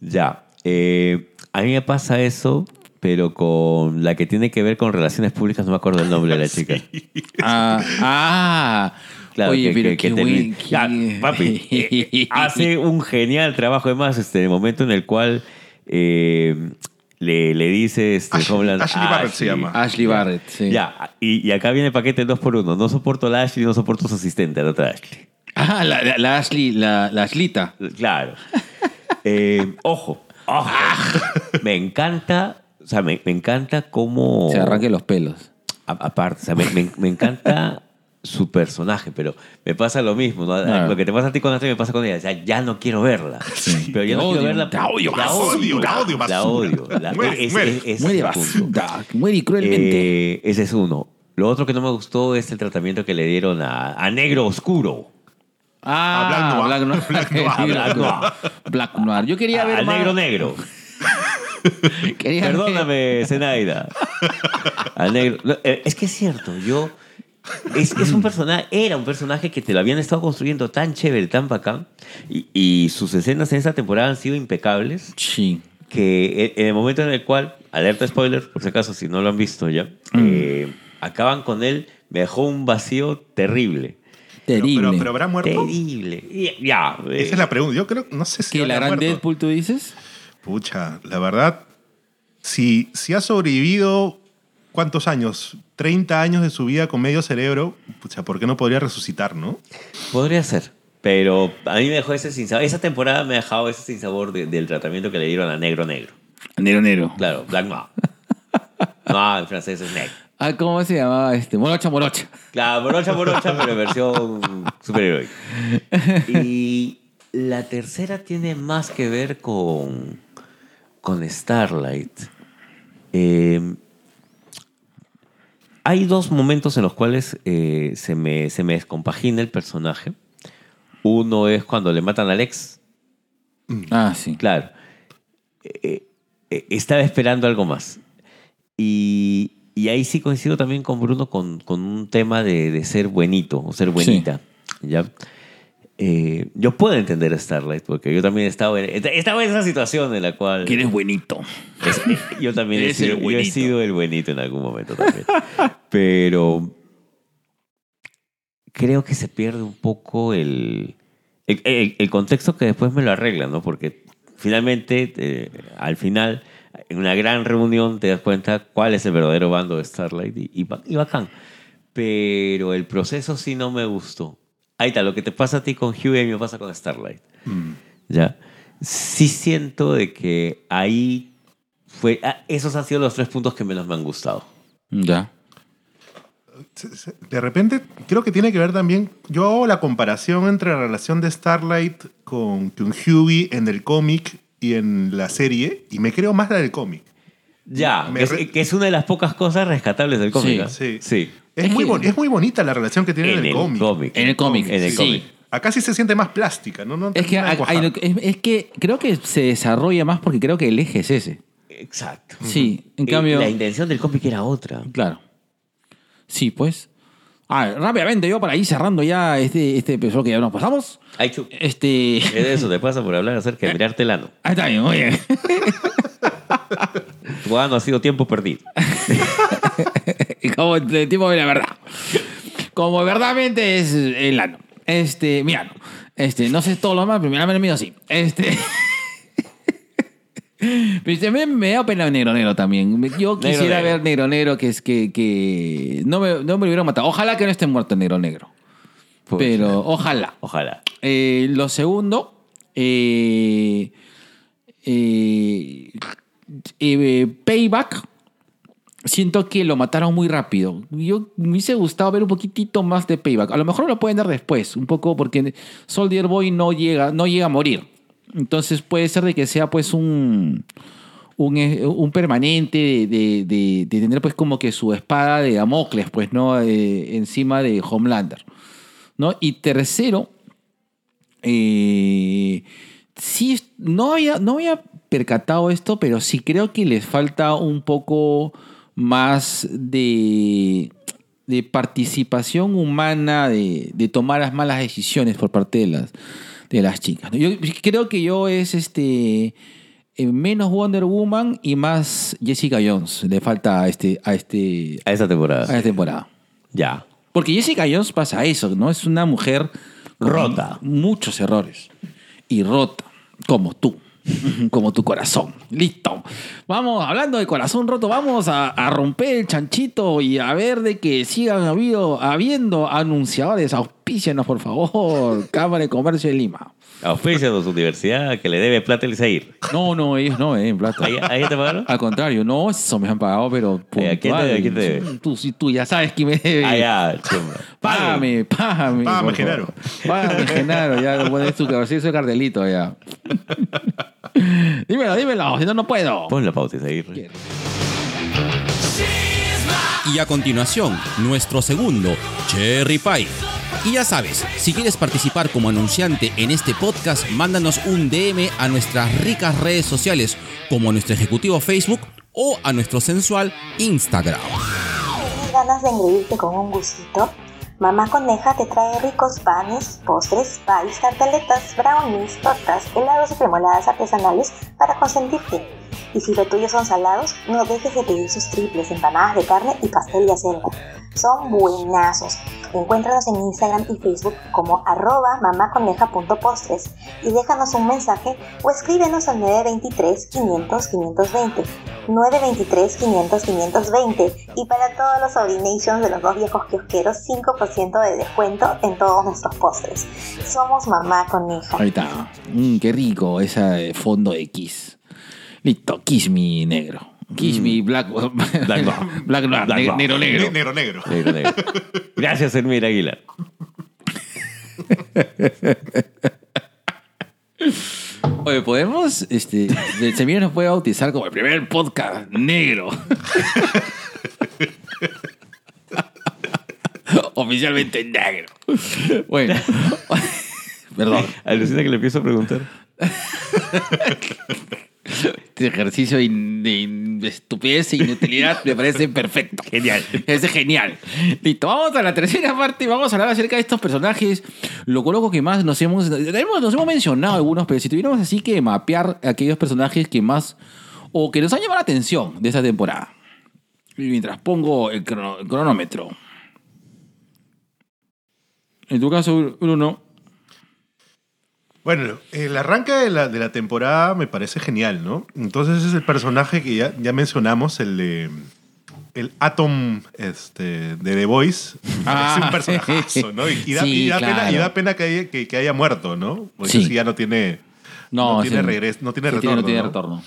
Ya. eh, a mí me pasa eso, pero con la que tiene que ver con relaciones públicas, no me acuerdo el nombre de la chica. Ah, ah. Claro, Oye, que- pero que- qué que buen... termina- Ya, qué- papi, eh, hace un genial trabajo. Además, este, el momento en el cual eh, le, le dice este, Ash- Homeland- Ashley Barrett se llama. Ashley Barrett, sí. Ya, y, y acá viene el paquete 2 por 1 No soporto a la Ashley, no soporto a su asistente, a la otra Ashley. Ah, la, la, la Ashley, la, la Ashlita. Claro. Eh, ojo, ojo. Me encanta, o sea, me, me encanta cómo... Se arranque los pelos. A- aparte, o sea, me, me- me encanta su personaje, pero me pasa lo mismo. ¿no? Claro. Lo que te pasa a ti con Ashley me pasa con ella. O sea, ya no quiero verla. Pero ya no odio, quiero verla. te odio, la odio, la odio, La odio. La- Muere, es- muere. es- es Muere basura. Muere cruelmente. Eh, ese es uno. Lo otro que no me gustó es el tratamiento que le dieron a, a Negro Oscuro. ah, Black Noir. Black Noir. Black Noir. Black Noir. Black Noir. Yo quería ver al más... Negro Negro. Perdóname, Zenaida. Al negro. No, eh, es que es cierto, yo. Es, es un personaje, era un personaje que te lo habían estado construyendo tan chévere, tan bacán. Y, y sus escenas en esta temporada han sido impecables. Sí. Que en el momento en el cual, alerta spoiler, por si acaso, si no lo han visto ya, eh, acaban con él, me dejó un vacío terrible. Terrible. Pero, pero habrá muerto. Terrible. Ya. Esa es la pregunta. Yo creo, no sé si ¿Que la gran. Deadpool tú dices? Pucha, la verdad, si, si ha sobrevivido, ¿cuántos años? 30 años de su vida con medio cerebro, pucha, ¿por qué no podría resucitar, no? Podría ser. Pero a mí me dejó ese sinsabor. Esa temporada me ha dejado ese sinsabor de- del tratamiento que le dieron a Negro Negro. Negro Negro. Claro, Black Noir. No, en francés es negro. Ah, ¿cómo se llamaba este? Morocha, morocha. Claro, morocha, morocha, pero en versión superheroica. Y la tercera tiene más que ver con, con Starlight. Eh, hay dos momentos en los cuales eh, se, me, se me descompagina el personaje. Uno es cuando le matan a Alex. Ah, sí. Claro. Eh, eh, estaba esperando algo más. Y, y ahí sí coincido también con Bruno con, con un tema de, de ser buenito o ser buenita. ¿ya? Eh, yo puedo entender a Starlight porque yo también estaba en, estaba en esa situación en la cual buenito. es- eh, yo también he sido, el yo he buenito. sido el buenito en algún momento también. Pero creo que se pierde un poco el, el, el- el contexto que después me lo arreglan, ¿no? Porque finalmente, eh, al final, en una gran reunión te das cuenta cuál es el verdadero bando de Starlight y, y, y bacán. Pero el proceso sí no me gustó. Ahí está, lo que te pasa a ti con mí me pasa con Starlight. ¿Ya? Sí siento de que ahí fue... ah, esos han sido los tres puntos que menos me han gustado. Ya. De repente, creo que tiene que ver también. Yo hago la comparación entre la relación de Starlight con, con Hughie en el cómic y en la serie, y me creo más la del cómic. Ya, Me que es, re- que es una de las pocas cosas rescatables del cómic. Sí, sí. sí. Es, Es muy, que- es muy bonita la relación que tiene en, En el, el cómic. cómic. En el cómic. En el sí. cómic. Acá sí se siente más plástica, ¿no? no Es que, hay- hay- es, es que creo que se desarrolla más porque creo que el eje es ese. Exacto. Sí, en Eh, cambio. La intención del cómic era otra. Claro. Sí, pues. Ah, rápidamente, yo para ir cerrando ya este, este episodio que ya nos pasamos. Ay, chu. Este. Eso te pasa por hablar acerca de mirarte el ano. Ahí está bien, muy bien. Tu ano ha sido tiempo perdido. Como el tipo de la verdad. Como verdaderamente es el ano. Este, mi ano. Este, no sé todo lo demás, pero mi ano es mío sí. Este. Pero también me da pena negro negro también. Yo quisiera negro. ver negro negro que es que, que no, me, no me hubieran matado. Ojalá que no esté muerto negro negro. Pero ojalá. Ojalá. Eh, lo segundo, eh, eh, Payback, siento que lo mataron muy rápido. Yo me hubiese gustado ver un poquitito más de Payback. A lo mejor lo pueden dar después, un poco porque Soldier Boy no llega, no llega a morir. Entonces puede ser de que sea pues un, un, eh, un permanente de, de- tener pues como que su espada de Damocles pues no Eh, encima de Homelander. ¿no? Y tercero, eh, sí, no había, no había percatado esto, pero sí creo que les falta un poco más de, de participación humana, de, de tomar las malas decisiones por parte de las, de las chicas. Yo creo que yo es este eh, menos Wonder Woman y más Jessica Jones. Le falta a este a este A esa a temporada. esta temporada. Ya. Porque Jessica Jones pasa eso, ¿no? Es una mujer con Rota. Muchos errores. Y rota, como tú. Como tu corazón. Listo. Vamos, hablando de corazón roto, vamos a, a romper el chanchito y a ver de que sigan habido, habiendo anunciadores. Auspícianos, por favor. Cámara de Comercio de Lima. Auspicianos universidad que le debe plata el Isair. No, no, ellos no, eh, en plata. ¿Ahí, ahí te pagaron? Al contrario, no, eso me han pagado, pero Eh, ¿a quién te debe? ¿A quién te debe? Tú, sí, tú ya sabes quién me debe. Ah, ya, chumba. Págame, págame. Págame, Genaro. Págame, Genaro. Ya lo pones tu cabecito ese cartelito ya. dímelo, dímelo. Si no, no puedo. Pon la pausa, Isair. Y a continuación, nuestro segundo, Cherry Pie. Y ya sabes, si quieres participar como anunciante en este podcast, mándanos un DM a nuestras ricas redes sociales, como a nuestro ejecutivo Facebook o a nuestro sensual Instagram. ¿Tienes ganas de engreírte con un gustito? Mamá Coneja te trae ricos panes, postres, pies, tartaletas, brownies, tortas, helados y cremoladas artesanales para consentirte. Y si lo tuyo son salados, no dejes de pedir sus triples, empanadas de carne y pastel de acelga. Son buenazos. Encuéntranos en Instagram y Facebook como arroba mamaconeja.postres y déjanos un mensaje o escríbenos al 923 500 520. 923 500 520 y para todos los Orinations de los dos viejos kiosqueros 5% de descuento en todos nuestros postres. Somos Mamá Coneja. Ahí está. Mm, qué rico ese fondo Kiss. Listo, Kiss mi negro. Kiss mi black. Black, black, Black Rock. negro, negro. Ne- Negro, negro. Negro, negro. Gracias, Elmira Aguilar. Oye, podemos. Este, el semillero nos puede bautizar como el primer podcast negro. Oficialmente negro. Bueno. Perdón. Alucina que le empiezo a preguntar. Este ejercicio de, estupidez e inutilidad me parece perfecto. Genial. Es genial. Listo, vamos a la tercera parte. Vamos a hablar acerca de estos personajes. Lo coloco que más nos hemos, hemos- nos hemos mencionado algunos, pero si tuviéramos así que mapear aquellos personajes que más o que nos han llamado la atención de esta temporada. Y mientras pongo el, crono- el cronómetro. En tu caso, Bruno. Bueno, el arranque de la, de la temporada me parece genial, ¿no? Entonces es el personaje que ya, ya mencionamos, el de. El Atom este, de The Voice. Ah. es un personajazo, ¿no? Y, y da, Sí, y da pena, y da pena que, haya, que, que haya muerto, ¿no? Porque Sí. ya no tiene. No, No tiene sí. regreso- no tiene retorno, no tiene ¿no? retorno.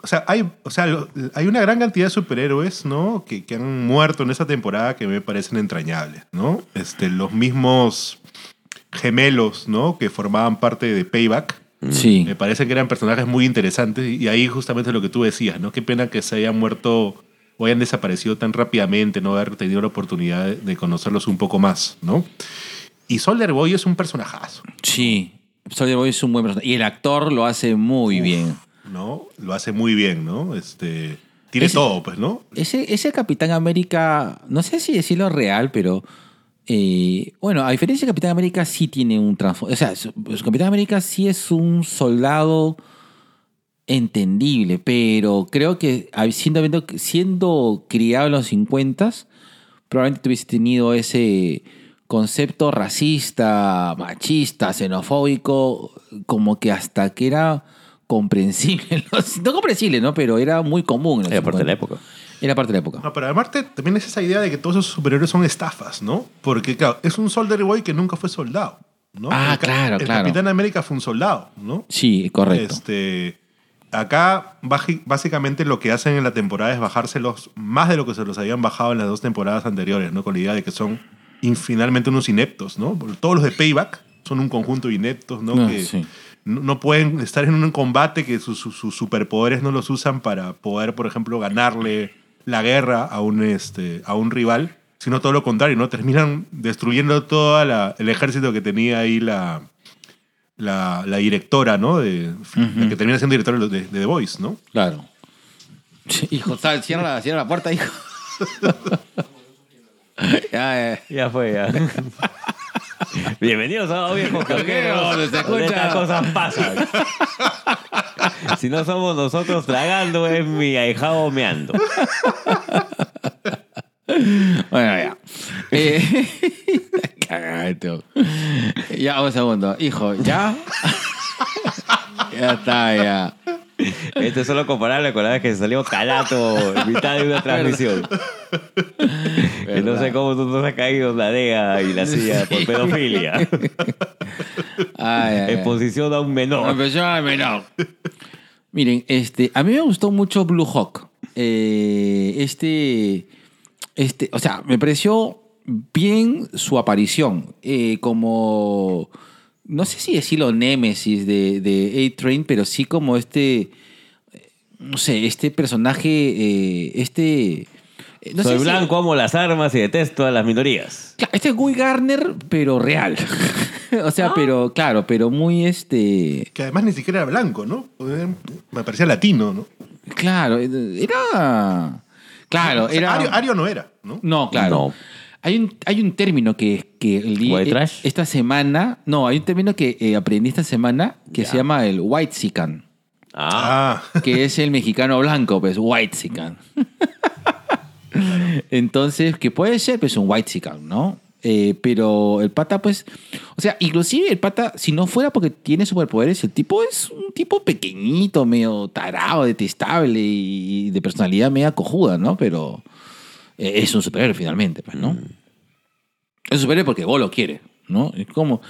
O sea, hay, o sea, hay una gran cantidad de superhéroes, ¿no? Que, que han muerto en esa temporada que me parecen entrañables, ¿no? Este, los mismos gemelos, ¿no? Que formaban parte de Payback. Sí. Me parece que eran personajes muy interesantes y ahí justamente lo que tú decías, ¿no? Qué pena que se hayan muerto o hayan desaparecido tan rápidamente, no haber tenido la oportunidad de, conocerlos un poco más, ¿no? Y Soldier Boy es un personajazo, Sí. Soldier Boy es un buen personaje. Y el actor lo hace muy bien. ¿no? Lo hace muy bien, ¿no? Este, tiene Ese- todo, pues, ¿no? Ese, ese Capitán América, no sé si decirlo real, pero. Eh, bueno, a diferencia de Capitán América, sí tiene un trasfondo. O sea, su Capitán América sí es un soldado entendible, pero creo que siendo, siendo criado en los 50 probablemente tuviese tenido ese concepto racista, machista, xenofóbico, como que hasta que era comprensible. No comprensible, ¿no? Pero era muy común. en los Era parte de la 50. época. Era parte de la época. No, pero además te- también es esa idea de que todos esos superhéroes son estafas, ¿no? Porque, claro, es un Soldier Boy que nunca fue soldado, ¿no? Ah, El ca- claro, el claro. Capitán América fue un soldado, ¿no? Sí, correcto. Este, acá, básicamente, lo que hacen en la temporada es bajárselos más de lo que se los habían bajado en las dos temporadas anteriores, ¿no? Con la idea de que son infinalmente unos ineptos, ¿no? Todos los de Payback son un conjunto de ineptos, ¿no? Ah, que sí. no, no pueden estar en un combate que sus, sus- sus superpoderes no los usan para poder, por ejemplo, ganarle la guerra a un, este, a un rival, sino todo lo contrario, ¿no? Terminan destruyendo todo el ejército que tenía ahí la, la, la directora, ¿no? De, la que termina siendo directora de, de The Voice, ¿no? Claro. Hijo, sal, cierra, la- cierra la puerta, hijo. ya, ya. Ya fue, ya. Bienvenidos a Viejos Coqueros, Donde estas cosas pasan. si no somos nosotros tragando, es mi ahijado meando. Bueno, ya. Eh, cagado. Ya, un segundo. Hijo, ¿ya? ya está, ya. Esto es solo comparable con la vez que salió calato en mitad de una transmisión. Que no sé cómo tú nos has caído la DEA y la silla por pedofilia. Ay, ay, ay. Exposición a un menor. Empezó a menor. Miren, este, a mí me gustó mucho Blue Hawk. Eh, este, este, o sea, me pareció bien su aparición. Eh, como, no sé si decirlo Némesis de, de A-Train, pero sí como este, no sé, este personaje, eh, este... eh, no Soy sé si- blanco, amo las armas y detesto a las minorías. Claro, Este es Guy Garner, pero real. o sea, pero, claro, pero muy este. Que además ni siquiera era blanco, ¿no? Me parecía latino, ¿no? Claro, era. Claro, O sea, era. Ario, Ario no era, ¿no? No, claro. No. Hay, un, hay un término que, que el día- ¿White trash? esta semana. No, hay un término que eh, aprendí esta semana que se llama el white sican, Ah, Ah, que es el mexicano blanco, pues white sican. Entonces, que puede ser pues un white sican, ¿no? Eh, pero el pata, pues, o sea, inclusive el pata, si no fuera porque tiene superpoderes, el tipo es un tipo pequeñito, medio tarado, detestable y de personalidad media cojuda, ¿no? Pero eh, es un superhéroe finalmente, pues, ¿no? Es un superhéroe porque Go lo quiere, ¿no? Es como...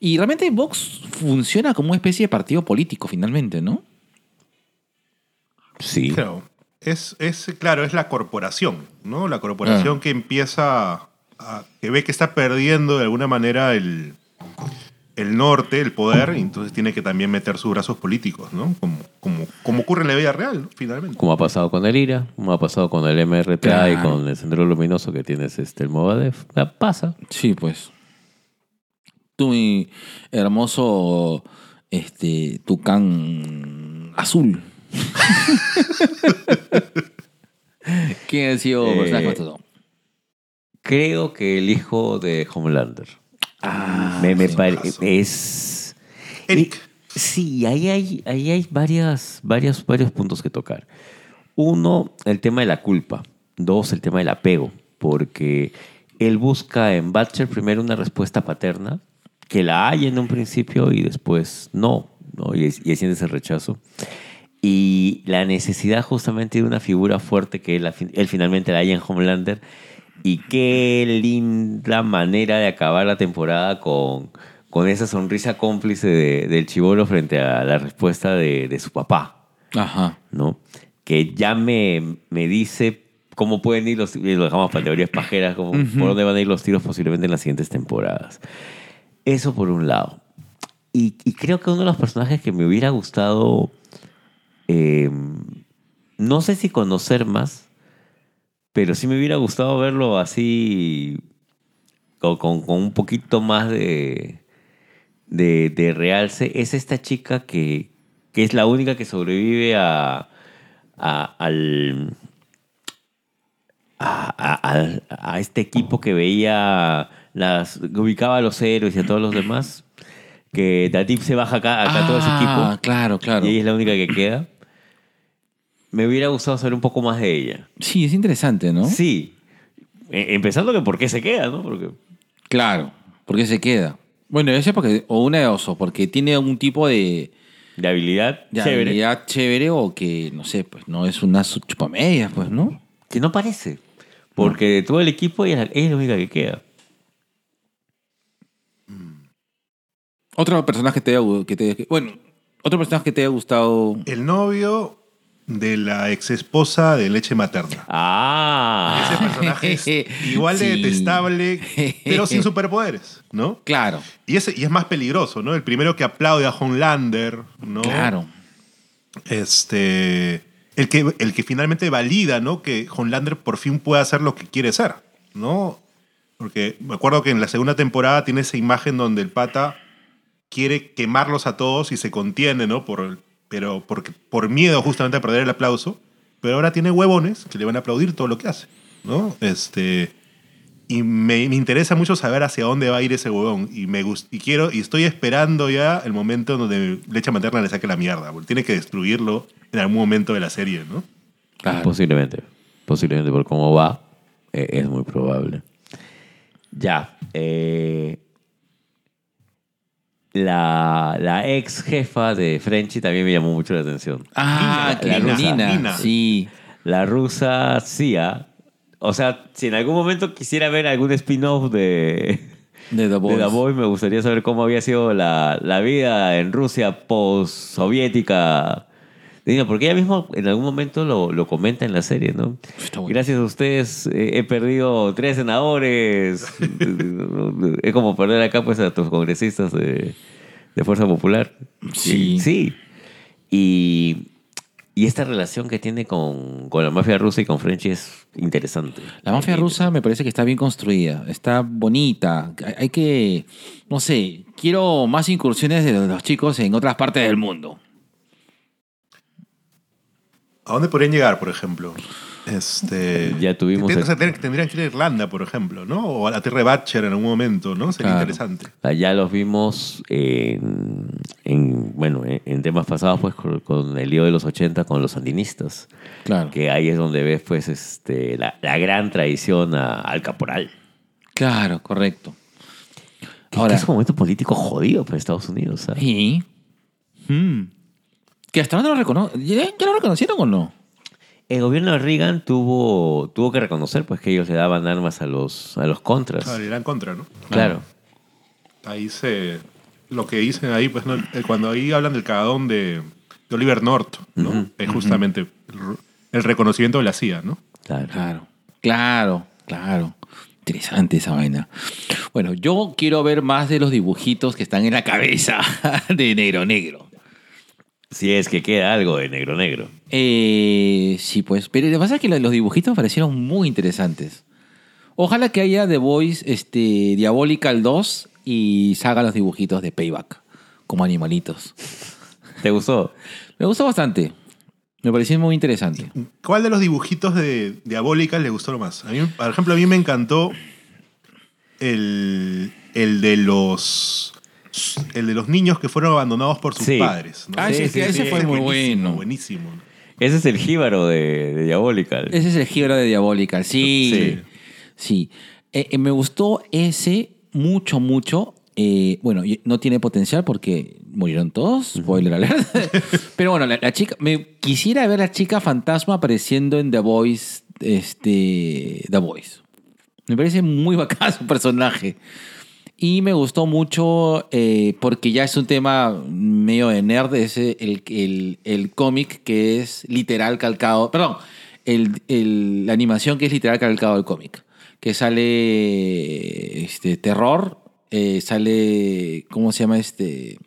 Y realmente Vox funciona como una especie de partido político finalmente, ¿no? sí. claro. Es, es, claro, es la corporación, ¿no? La corporación Ah. que empieza a, que ve que está perdiendo de alguna manera el, el norte, el poder, y entonces tiene que también meter sus brazos políticos, ¿no? Como, como, como ocurre en la vida real, ¿no? finalmente. Como ha pasado con el IRA, como ha pasado con el MRTA y con el Sendero Luminoso que tienes este, el Movadef. Ya pasa. Sí, pues. Tú, mi hermoso este, tucán azul. ¿Quién ha sido Eh? Creo que el hijo de Homelander. Ah, me me pare- es... Eric. y- Sí, ahí hay, ahí hay varias, varias, varios puntos que tocar. Uno, el tema de la culpa. Dos, el tema del apego. Porque él busca en Butcher primero una respuesta paterna, que la hay en un principio y después no, ¿no? Y, y siente ese rechazo. Y la necesidad justamente de una figura fuerte que él, él finalmente la hay en Homelander. Y qué linda manera de acabar la temporada con, con esa sonrisa cómplice de- del chivolo frente a la respuesta de, de su papá, Ajá. ¿no? Que ya me, me dice cómo pueden ir los... Y lo dejamos para teorías pajeras, como, por dónde van a ir los tiros posiblemente en las siguientes temporadas. Eso por un lado. Y, y creo que uno de los personajes que me hubiera gustado, eh, no sé si conocer más, pero sí me hubiera gustado verlo así, con, con- con un poquito más de, de, de realce, es esta chica que, que es la única que sobrevive a, a- al, a, a- este equipo que veía, las, que ubicaba a los héroes y a todos los demás, que Datip se baja acá, acá todo ese Ah, equipo claro, claro. y ella es la única que queda. Me hubiera gustado saber un poco más de ella. Sí, es interesante, ¿no? Sí. E- Empezando que por qué se queda, ¿no? Porque Claro. ¿Por qué se queda? Bueno, ese es porque, o una de dos, o porque tiene algún tipo de, de habilidad de chévere. habilidad chévere o que, no sé, pues no es una chupamedias, pues, ¿no? Que no parece. Porque de todo el equipo ella, ella es la única que queda. Otro personaje que te haya, que te, bueno, otro personaje que te haya gustado. El novio de la ex esposa de leche materna. Ese Ah. personaje es igual de Sí. detestable, pero sin superpoderes, ¿no? Claro, Y es, y es más peligroso, ¿no? El primero que aplaude a Homelander, ¿no? claro. Este. El que, el que finalmente valida, ¿no? Que Homelander por fin puede hacer lo que quiere ser, ¿no? Porque me acuerdo que en la segunda temporada tiene esa imagen donde el pata quiere quemarlos a todos y se contiene, ¿no? Por, pero porque, por miedo justamente a perder el aplauso. Pero ahora tiene huevones que le van a aplaudir todo lo que hace, ¿no? Este. Y me, me interesa mucho saber hacia dónde va a ir ese huevón. Y me gust- y quiero, y estoy esperando ya el momento donde Leche Materna le saque la mierda. Porque tiene que destruirlo en algún momento de la serie, ¿no? claro. Posiblemente. Posiblemente por cómo va. eh, es muy probable. Ya. eh, la, la ex jefa de Frenchy también me llamó mucho la atención. Ah, la rusa. Nina. Nina. Sí. La rusa Sia. O sea, si en algún momento quisiera ver algún spin-off de, De The de Boys. The Boy, me gustaría saber cómo había sido la, la vida en Rusia post-soviética. De Nina, Porque ella mismo en algún momento lo, lo comenta en la serie, ¿no? Bueno. Gracias a ustedes eh, he perdido tres senadores. es como perder acá pues a tus congresistas de, de Fuerza Popular. Sí. Sí. Y, y esta relación que tiene con, con la mafia rusa y con Frenchy es interesante. La mafia rusa me parece que está bien construida, está bonita. Hay- Hay que, no sé, quiero más incursiones de los chicos en otras partes del mundo. ¿A dónde podrían llegar, por ejemplo? Este, Ya tuvimos tendrían- el- o sea, tendrían, tendrían que ir a Irlanda, por ejemplo, ¿no? O a la Tierra de Butcher en algún momento, ¿no? Sería Claro. interesante. Ya los vimos en, en, bueno, en, temas pasados pues con, con el lío de los 80 con los sandinistas. Claro. Que ahí es donde ves pues este, la, la gran traición a- al caporal. Claro, correcto. Ahora- es un momento político jodido para Estados Unidos. ¿sabes? Y. Hmm. Que hasta ahora no lo reconocen. ¿Ya, ya lo reconocieron o no? El gobierno de Reagan tuvo, tuvo que reconocer pues que ellos le daban armas a los, a los contras. Claro, irán contra, ¿no? Claro. Ahí se. Lo que dicen ahí, pues, ¿no? Eh, cuando ahí hablan del cagadón de, de Oliver North, ¿no? Es justamente el, el reconocimiento de la CIA, ¿no? Claro. Claro. Claro, claro. Interesante esa vaina. Bueno, yo quiero ver más de los dibujitos que están en la cabeza de Negro Negro. Si es que queda algo de negro negro. Eh, sí, pues. Pero lo que pasa es que los dibujitos me parecieron muy interesantes. Ojalá que haya The Voice este, Diabolical 2 y salga los dibujitos de Payback como animalitos. ¿Te gustó? Me gustó bastante. Me pareció muy interesante. ¿Cuál de los dibujitos de Diabólica le gustó lo más? A mí, por ejemplo, a mí me encantó el, el de los el de los niños que fueron abandonados por sus Sí. padres. ¿no? Ah, ese- sí, ese sí, fue es muy buenísimo, bueno. Buenísimo. Ese es el jíbaro de, de Diabolical. Ese es el jíbaro de Diabólica. Sí. Sí. Eh, eh, me gustó ese mucho, mucho. Eh, bueno, y- no tiene potencial porque murieron todos. Spoiler alert. Pero bueno, la, la chica. Me quisiera ver a la chica fantasma apareciendo en The Voice. Este. The Voice. Me parece muy bacán su personaje. Y me gustó mucho eh, porque ya es un tema medio de nerd, es el, el, el cómic que es literal calcado, perdón, el, la animación que es literal calcado del cómic, que sale este, terror, eh, sale, ¿cómo se llama este?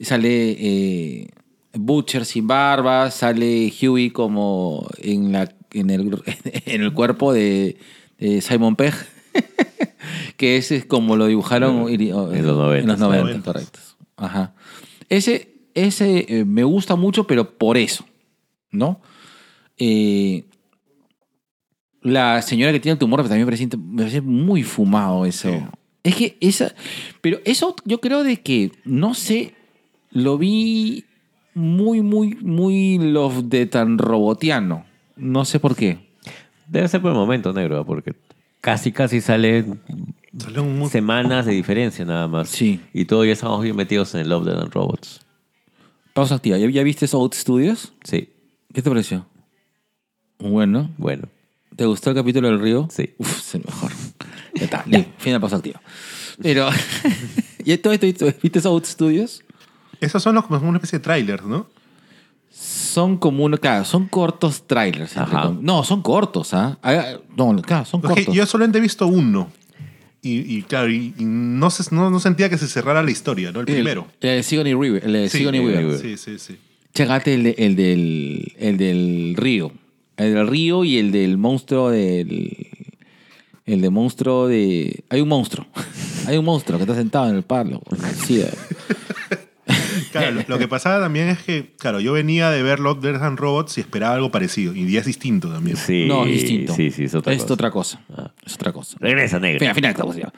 Sale eh, Butcher sin barba, sale Huey como en, la, en, el, en el cuerpo de, de Simon Pegg. que ese es como lo dibujaron En los 90, En los 90, 90. correcto. Ajá. Ese, ese eh, me gusta mucho, pero por eso, ¿no? Eh, la señora que tiene el tumor también me parece, me parece muy fumado eso. Sí. Es que esa... Pero eso yo creo de que, no sé, lo vi muy, muy, muy love de tan robotiano. No sé por qué. Debe ser por el momento, negro, porque casi, casi sale muy- semanas de diferencia nada más. Sí. Y todavía estamos bien metidos en el Love, Death and Robots. Pausa activa. ¿Ya, ya viste Out Studios? Sí, ¿Qué te pareció? Bueno. bueno. ¿Te gustó el capítulo del río? Sí. Uf, es el mejor. Ya está, listo, fin del paso activo. Pero, ¿y todo esto viste Out Studios? Esos son los, como una especie de trailers, ¿no? Son como uno, claro, son cortos trailers. Ajá. No, son cortos, ¿ah? Ah, No, claro, son cortos. yo solamente he visto uno. Y, y claro, y, y no, se- no, no sentía que se cerrara la historia, ¿no? El primero. El, el de Sigourney Weaver. El de Sí, Sigourney Weaver. Sí, sí, sí. Checate el, de- el del, el del río. El del río y el del monstruo del... El de monstruo de... Hay un monstruo. Hay un monstruo que está sentado en el palo. Sí. Claro, lo, lo que pasaba también es que, claro, yo venía de ver Love, Death and Robots y esperaba algo parecido. Y es distinto también. Sí, no, es distinto. Sí, sí, es otra cosa. otra cosa. Ah. Es otra cosa. Regresa, negro. Final, final, estamos ya.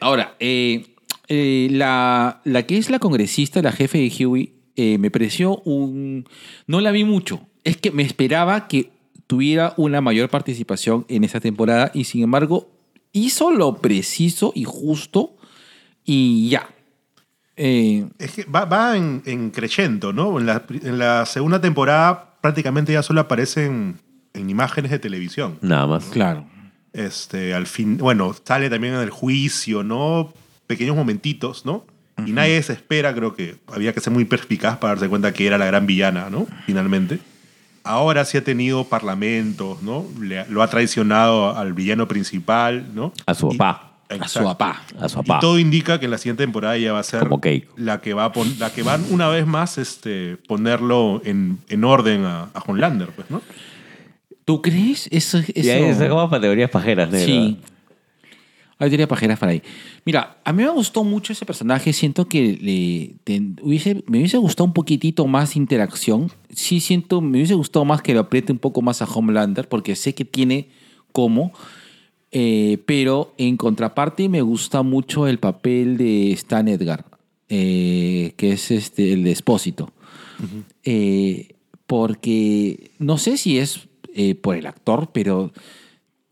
Ahora, eh, eh, la, la que es la congresista, la jefe de Huey, eh, me pareció un... No la vi mucho. Es que me esperaba que tuviera una mayor participación en esta temporada y sin embargo hizo lo preciso y justo y ya. Eh, Es que va, va en, en creciendo, ¿no? En la, en la segunda temporada prácticamente ya solo aparecen en imágenes de televisión. Nada más. claro. Este, al fin, bueno, sale también en el juicio, ¿no? Pequeños momentitos, ¿no? Y nadie se espera, creo que había que ser muy perspicaz para darse cuenta que era la gran villana, ¿no? Finalmente. Ahora sí ha tenido parlamentos, ¿no? Le- lo ha traicionado al villano principal, ¿no? A su Y- papá. A su papá. A su Y todo indica que en la siguiente temporada ya va a ser Como Keiko. la que va a pon- la que van una vez más este, ponerlo en, en orden a, a Homelander, pues, ¿no? ¿Tú crees? Eso, eso... Y ahí para teorías pajeras, negro. Sí. Hay teoría pajeras para ahí. Mira, a mí me gustó mucho ese personaje. Siento que le, hubiese, me hubiese gustado un poquitito más interacción. Sí siento, me hubiese gustado más que lo apriete un poco más a Homelander, porque sé que tiene cómo. Eh, pero en contraparte me gusta mucho el papel de Stan Edgar, eh, que es este, el de Espósito. Eh, porque no sé si es eh, por el actor, pero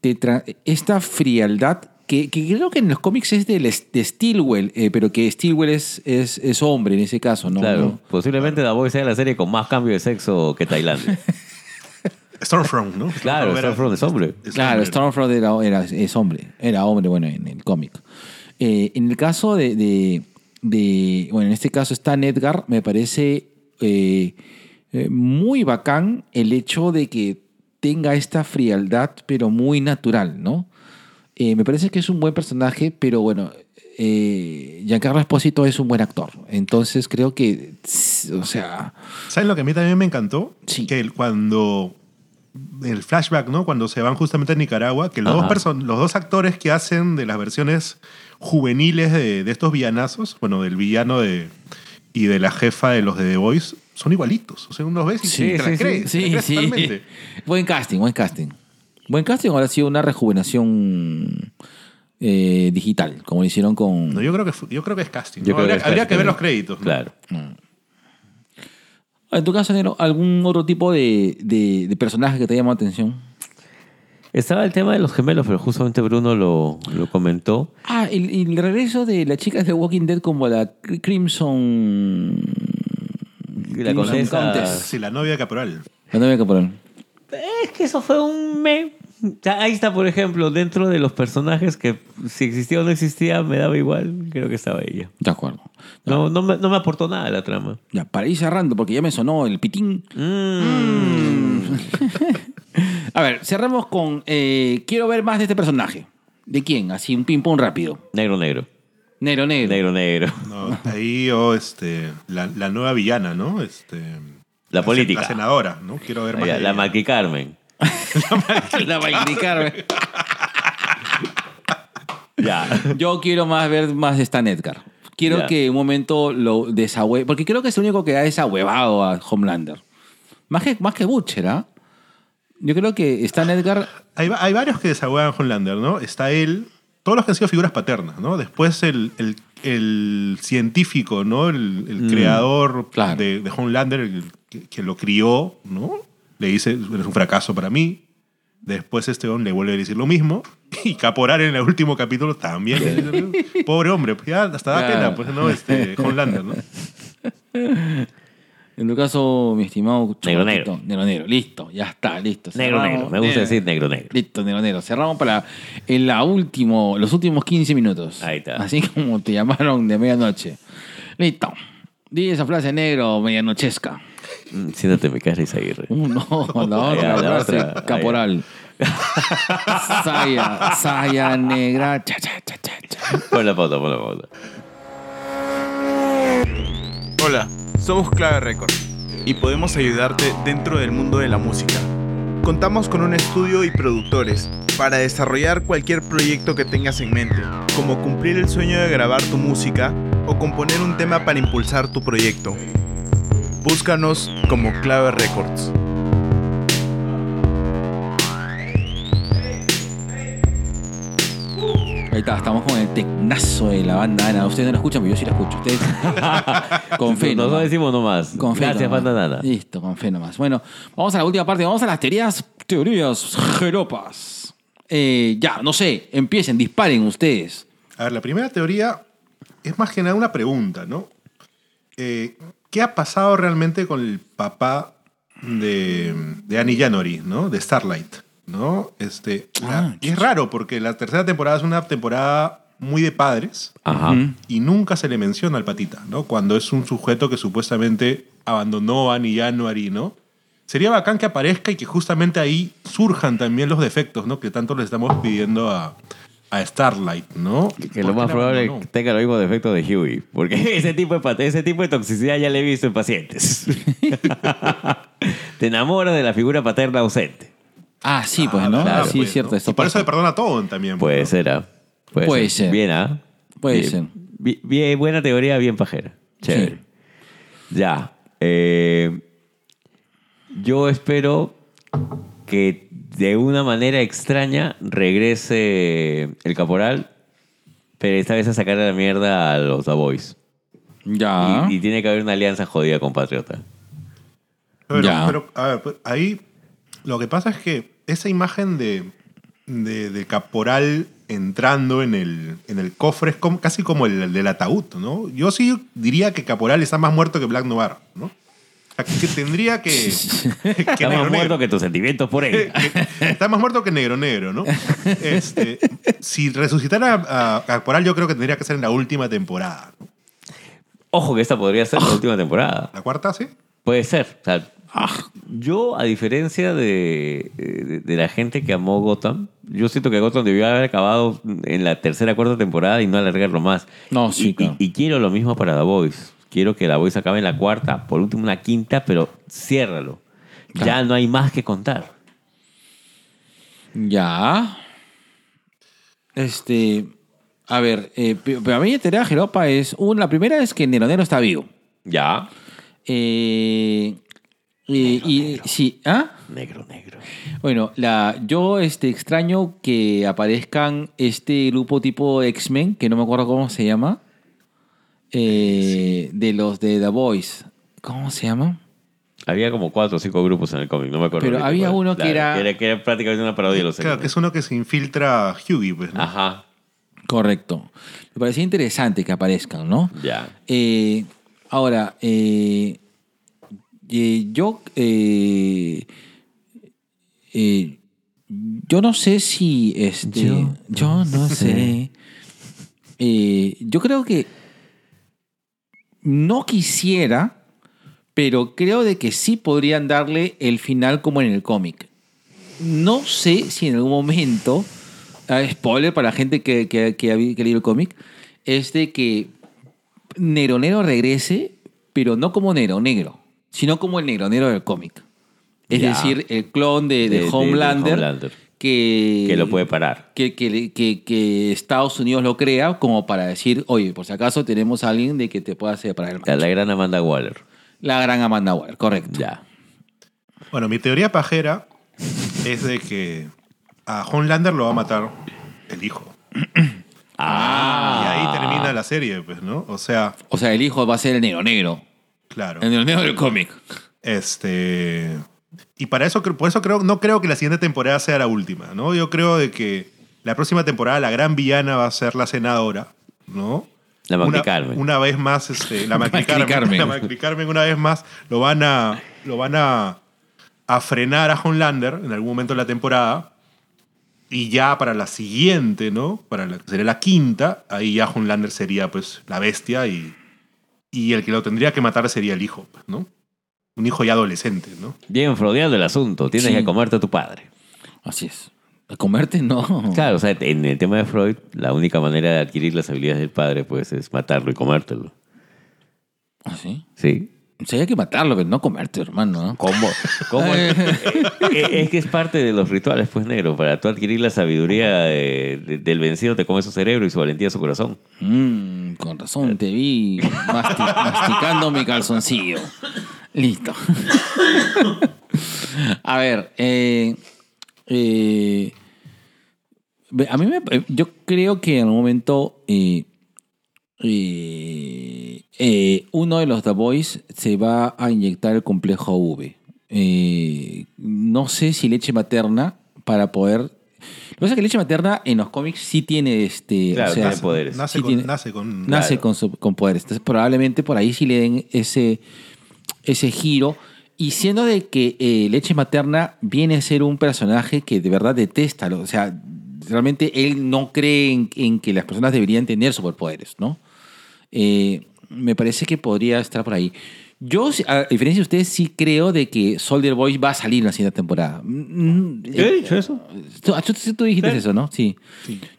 te esta frialdad que, que creo que en los cómics es del, de Stilwell, eh, pero que Stilwell es, es, es hombre en ese caso, ¿no? Claro. ¿No? Posiblemente The sea la serie con más cambio de sexo que Tailandia. Stormfront, ¿no? claro, Stormfront es hombre. Claro. Stormfront era, era- es hombre, era hombre, bueno, en el cómic. Eh, en el caso de, de- de- bueno, en este caso Stan Edgar, me parece eh, eh, muy bacán el hecho de que tenga esta frialdad, pero muy natural, ¿no? Eh, me parece que es un buen personaje, pero bueno, eh, Giancarlo Esposito es un buen actor. Entonces creo que, o sea, ¿Saben lo que a mí también me encantó? Sí. Que cuando. El flashback, ¿no? Cuando se van justamente a Nicaragua, que los dos, person- los dos actores que hacen de las versiones juveniles de, de estos villanazos, bueno, del villano de, y de la jefa de los de The Voice, son igualitos. O sea, uno los ves y Sí, te sí, sí. crees. te la Sí, crees sí. totalmente. Buen casting, buen casting. Buen casting ahora ha sido una rejuvenación eh, digital, como lo hicieron con... No, yo, creo que, yo creo que es casting. Habría, que habría ver los créditos. ¿no? Claro. En tu caso, Nero, ¿algún otro tipo de, de, de personaje que te llamó la atención? Estaba el tema de los gemelos, pero justamente Bruno lo, lo comentó. Ah, el, el regreso de la chica de Walking Dead como la Crimson... La Crimson condesa. Countess. Sí, la novia de Caporal. La novia caporal. Es que eso fue un me. Ahí está, por ejemplo, dentro de los personajes que si existía o no existía, me daba igual. Creo que estaba ella. De acuerdo. No, no, me, no me aportó nada la trama. Ya, para ir cerrando, porque ya me sonó el pitín. Mm. A ver, cerramos con... eh, quiero ver más de este personaje. ¿De quién? Así, un ping-pong rápido. Negro, negro. Negro, negro. Negro, negro. No, ahí yo, este, la, la nueva villana, ¿no? Este, La se- política. La senadora, ¿no? Quiero ver más. La, de la. Maqui Carmen. la va a indicar. Ya. Yo quiero más ver más de Stan Edgar. Quiero Ya. que un momento lo desahue... Porque creo que es el único que ha desahuevado a Homelander. Más que, más que Butcher, ¿ah? Yo creo que Stan Edgar... Hay, va- hay varios que desahuevan a Homelander, ¿no? Está él, todos los que han sido figuras paternas, ¿no? Después el, el- el científico, ¿no? El, el creador claro. de, de Homelander, el que, que lo crió, ¿no? Le dice, eres un fracaso para mí. Después este hombre le vuelve a decir lo mismo. Y Caporal en el último capítulo también. le dice lo mismo. Pobre hombre, pues ya hasta da pena, pues, ¿no? Este, Homelander, ¿no? En tu caso, mi estimado... Negro, Chocolatito, Negro, negro. Listo, ya está, listo. Negro, Cerramos. negro. Me gusta Negro. decir negro, negro. Listo, negro, negro. Cerramos para en la último, los últimos 15 minutos. Ahí está. Así como te llamaron de medianoche. Listo. Di esa frase negro medianochesca. Mm, Siéntate en mi casa, Isaguirre. Uh, no, la otra la otra. caporal. saya, saya negra. Cha, cha, cha, cha, cha. Pon la foto, pon la foto. Hola, somos Clave Records y podemos ayudarte dentro del mundo de la música. Contamos con un estudio y productores para desarrollar cualquier proyecto que tengas en mente, como cumplir el sueño de grabar tu música o componer un tema para impulsar tu proyecto. Búscanos como Clave Records. Ahí está, estamos con el tecnazo de la banda Ana. Ustedes no la escuchan, pero yo sí la escucho. Ustedes con fe. Nosotros nomás. decimos nomás. Con fe Gracias, nomás. banda nana. Listo, con fe nomás. Bueno, vamos a la última parte. Vamos a las teorías, teorías jeropas. Eh, ya, no sé, empiecen, disparen ustedes. A ver, la primera teoría es más que nada una pregunta, ¿no? Eh, ¿Qué ha pasado realmente con el papá de, de Annie January, ¿no? De Starlight, ¿no? Este, la- Ah, y es raro porque la tercera temporada es una temporada muy de padres Ajá. y nunca se le menciona al patita, ¿no? Cuando es un sujeto que supuestamente abandonó a Annie January, ¿no? Sería bacán que aparezca y que justamente ahí surjan también los defectos, ¿no? Que tanto le estamos pidiendo a, a Starlight, ¿no? Que ¿Por lo más probable que tenga los mismos defectos de Huey. Porque ese tipo de, pat- ese tipo de toxicidad ya le he visto en pacientes. Te enamoras de la figura paterna ausente. Ah, sí, pues, ¿no? Claro, sí, pues, es cierto. ¿no? Esto Y por eso le perdona todo también. Puede pues, ¿no? ser, ¿ah? Puede, Puede ser. Bien, ¿ah? Puede Bien. ser. Bien, buena teoría, bien pajera. Chévere. Ya. eh, yo espero que de una manera extraña regrese el caporal, pero esta vez a sacarle la mierda a los The Boys. Ya. Y, y tiene que haber una alianza jodida con Patriota. Pero, Ya. pero, a ver, pues, ahí lo que pasa es que esa imagen de, de, de Caporal entrando en el, en el cofre es como- casi como el, del ataúd, ¿no? Yo sí diría que Caporal está más muerto que Black Noir, ¿no? O sea, que tendría que... que Está más muerto Negro. que tus sentimientos por él. Está más muerto que Negro Negro, ¿no? Este, si resucitara a, a Caporal, yo creo que tendría que ser en la última temporada. ¿no? Ojo que esta podría ser la última temporada. ¿La cuarta, sí? Puede ser. O sea, yo, a diferencia de, de, de la gente que amó Gotham, yo siento que Gotham debió haber acabado en la tercera cuarta temporada y no alargarlo más. No, sí, y, claro. y- y quiero lo mismo para The Voice. Quiero que The Voice acabe en la cuarta, por último una quinta, pero ciérralo. Ya no hay más que contar. Ya. Este. A ver, eh, pe- pero a mí mi teoría jeropa es. Una, la primera es que Nero Nero está vivo. Ya. Eh, y, y- sí, ¿ah? Negro, negro. Bueno, la, yo este, extraño que aparezcan este grupo tipo X-Men, que no me acuerdo cómo se llama, eh, de los de The Boys. ¿Cómo se llama? Había como cuatro o cinco grupos en el cómic, no me acuerdo. Pero había cuál. uno que era- Que era, que era prácticamente una parodia de los Claro, que es uno que se infiltra a Hughie, pues, ¿no? Ajá, Correcto. Me parecía interesante que aparezcan, ¿no? ya. Eh, ahora, eh, eh, yo, eh, eh, yo no sé si este, yo, Yo no sé. Eh, yo creo que no quisiera, pero creo de que sí podrían darle el final como en el cómic. No sé si en algún momento, ah, spoiler para la gente que, que, que ha leído el cómic, es de que Nero Nero regrese, pero no como Nero Negro, sino como el Nero Nero del cómic. Es Ya. decir, el clon de, de De- de- de Homelander, Homelander. Que, Que lo puede parar. que, que, que- que Estados Unidos lo crea como para decir, oye, por si acaso tenemos a alguien de que te pueda separar el La, macho. la gran Amanda Waller. La gran Amanda Waller, correcto. Ya. Bueno, mi teoría pajera es de que a Homelander lo va a matar el hijo. Ah. Y ahí termina la serie, pues, ¿no? O sea, O sea, el hijo va a ser el Nero Negro. claro. El Negro del cómic. Este. Y para eso, por eso creo, no creo que la siguiente temporada sea la última, ¿no? Yo creo de que la próxima temporada la gran villana va a ser la senadora, ¿no? La Macri una, Carmen. Una vez más, este, la Macri Macri Carmen, Carmen. la Macri Carmen una vez más lo van a, lo van a, a frenar a Homelander en algún momento de la temporada. Y ya para la siguiente, ¿no? Para la que sería la quinta, ahí ya Homelander sería pues la bestia y, y el que lo tendría que matar sería el hijo, pues, ¿no? Un hijo ya adolescente, ¿no? Bien freudiano el asunto. Tienes Sí. que comerte a tu padre. Así es. ¿A comerte? No. Claro, o sea, en el tema de Freud, la única manera de adquirir las habilidades del padre, pues, es matarlo y comértelo. ¿Así? ¿Sí? O sea, hay que matarlo, pero no comerte, hermano. ¿no? ¿Cómo? ¿Cómo? Eh, es que es parte de los rituales, pues, negro. Para tú adquirir la sabiduría de- de- del vencido, te come su cerebro y su valentía su corazón. Mm, con razón, te vi masti- masticando mi calzoncillo. Listo. A ver, eh, eh, a mí me, yo creo que en algún momento eh, eh, eh, uno de los The Boys se va a inyectar el complejo V. Eh, no sé si leche materna para poder... Lo que pasa es que leche materna en los cómics sí tiene este... Claro, o sea, tiene poderes. Nace, Sí con, tiene- nace con... nace Claro. con, su- con poderes. Entonces, probablemente por ahí sí le den ese, ese giro. Y siendo de que eh, Leche Materna viene a ser un personaje que de verdad detesta, lo- o sea, realmente él no cree en, en que las personas deberían tener superpoderes, ¿no? Eh, me parece que podría estar por ahí. Yo, a diferencia de ustedes, sí creo de que Soldier Boy va a salir en la siguiente temporada. Mm, ¿Yo he dicho eso? Tú, tú- tú dijiste eso, ¿no? Sí.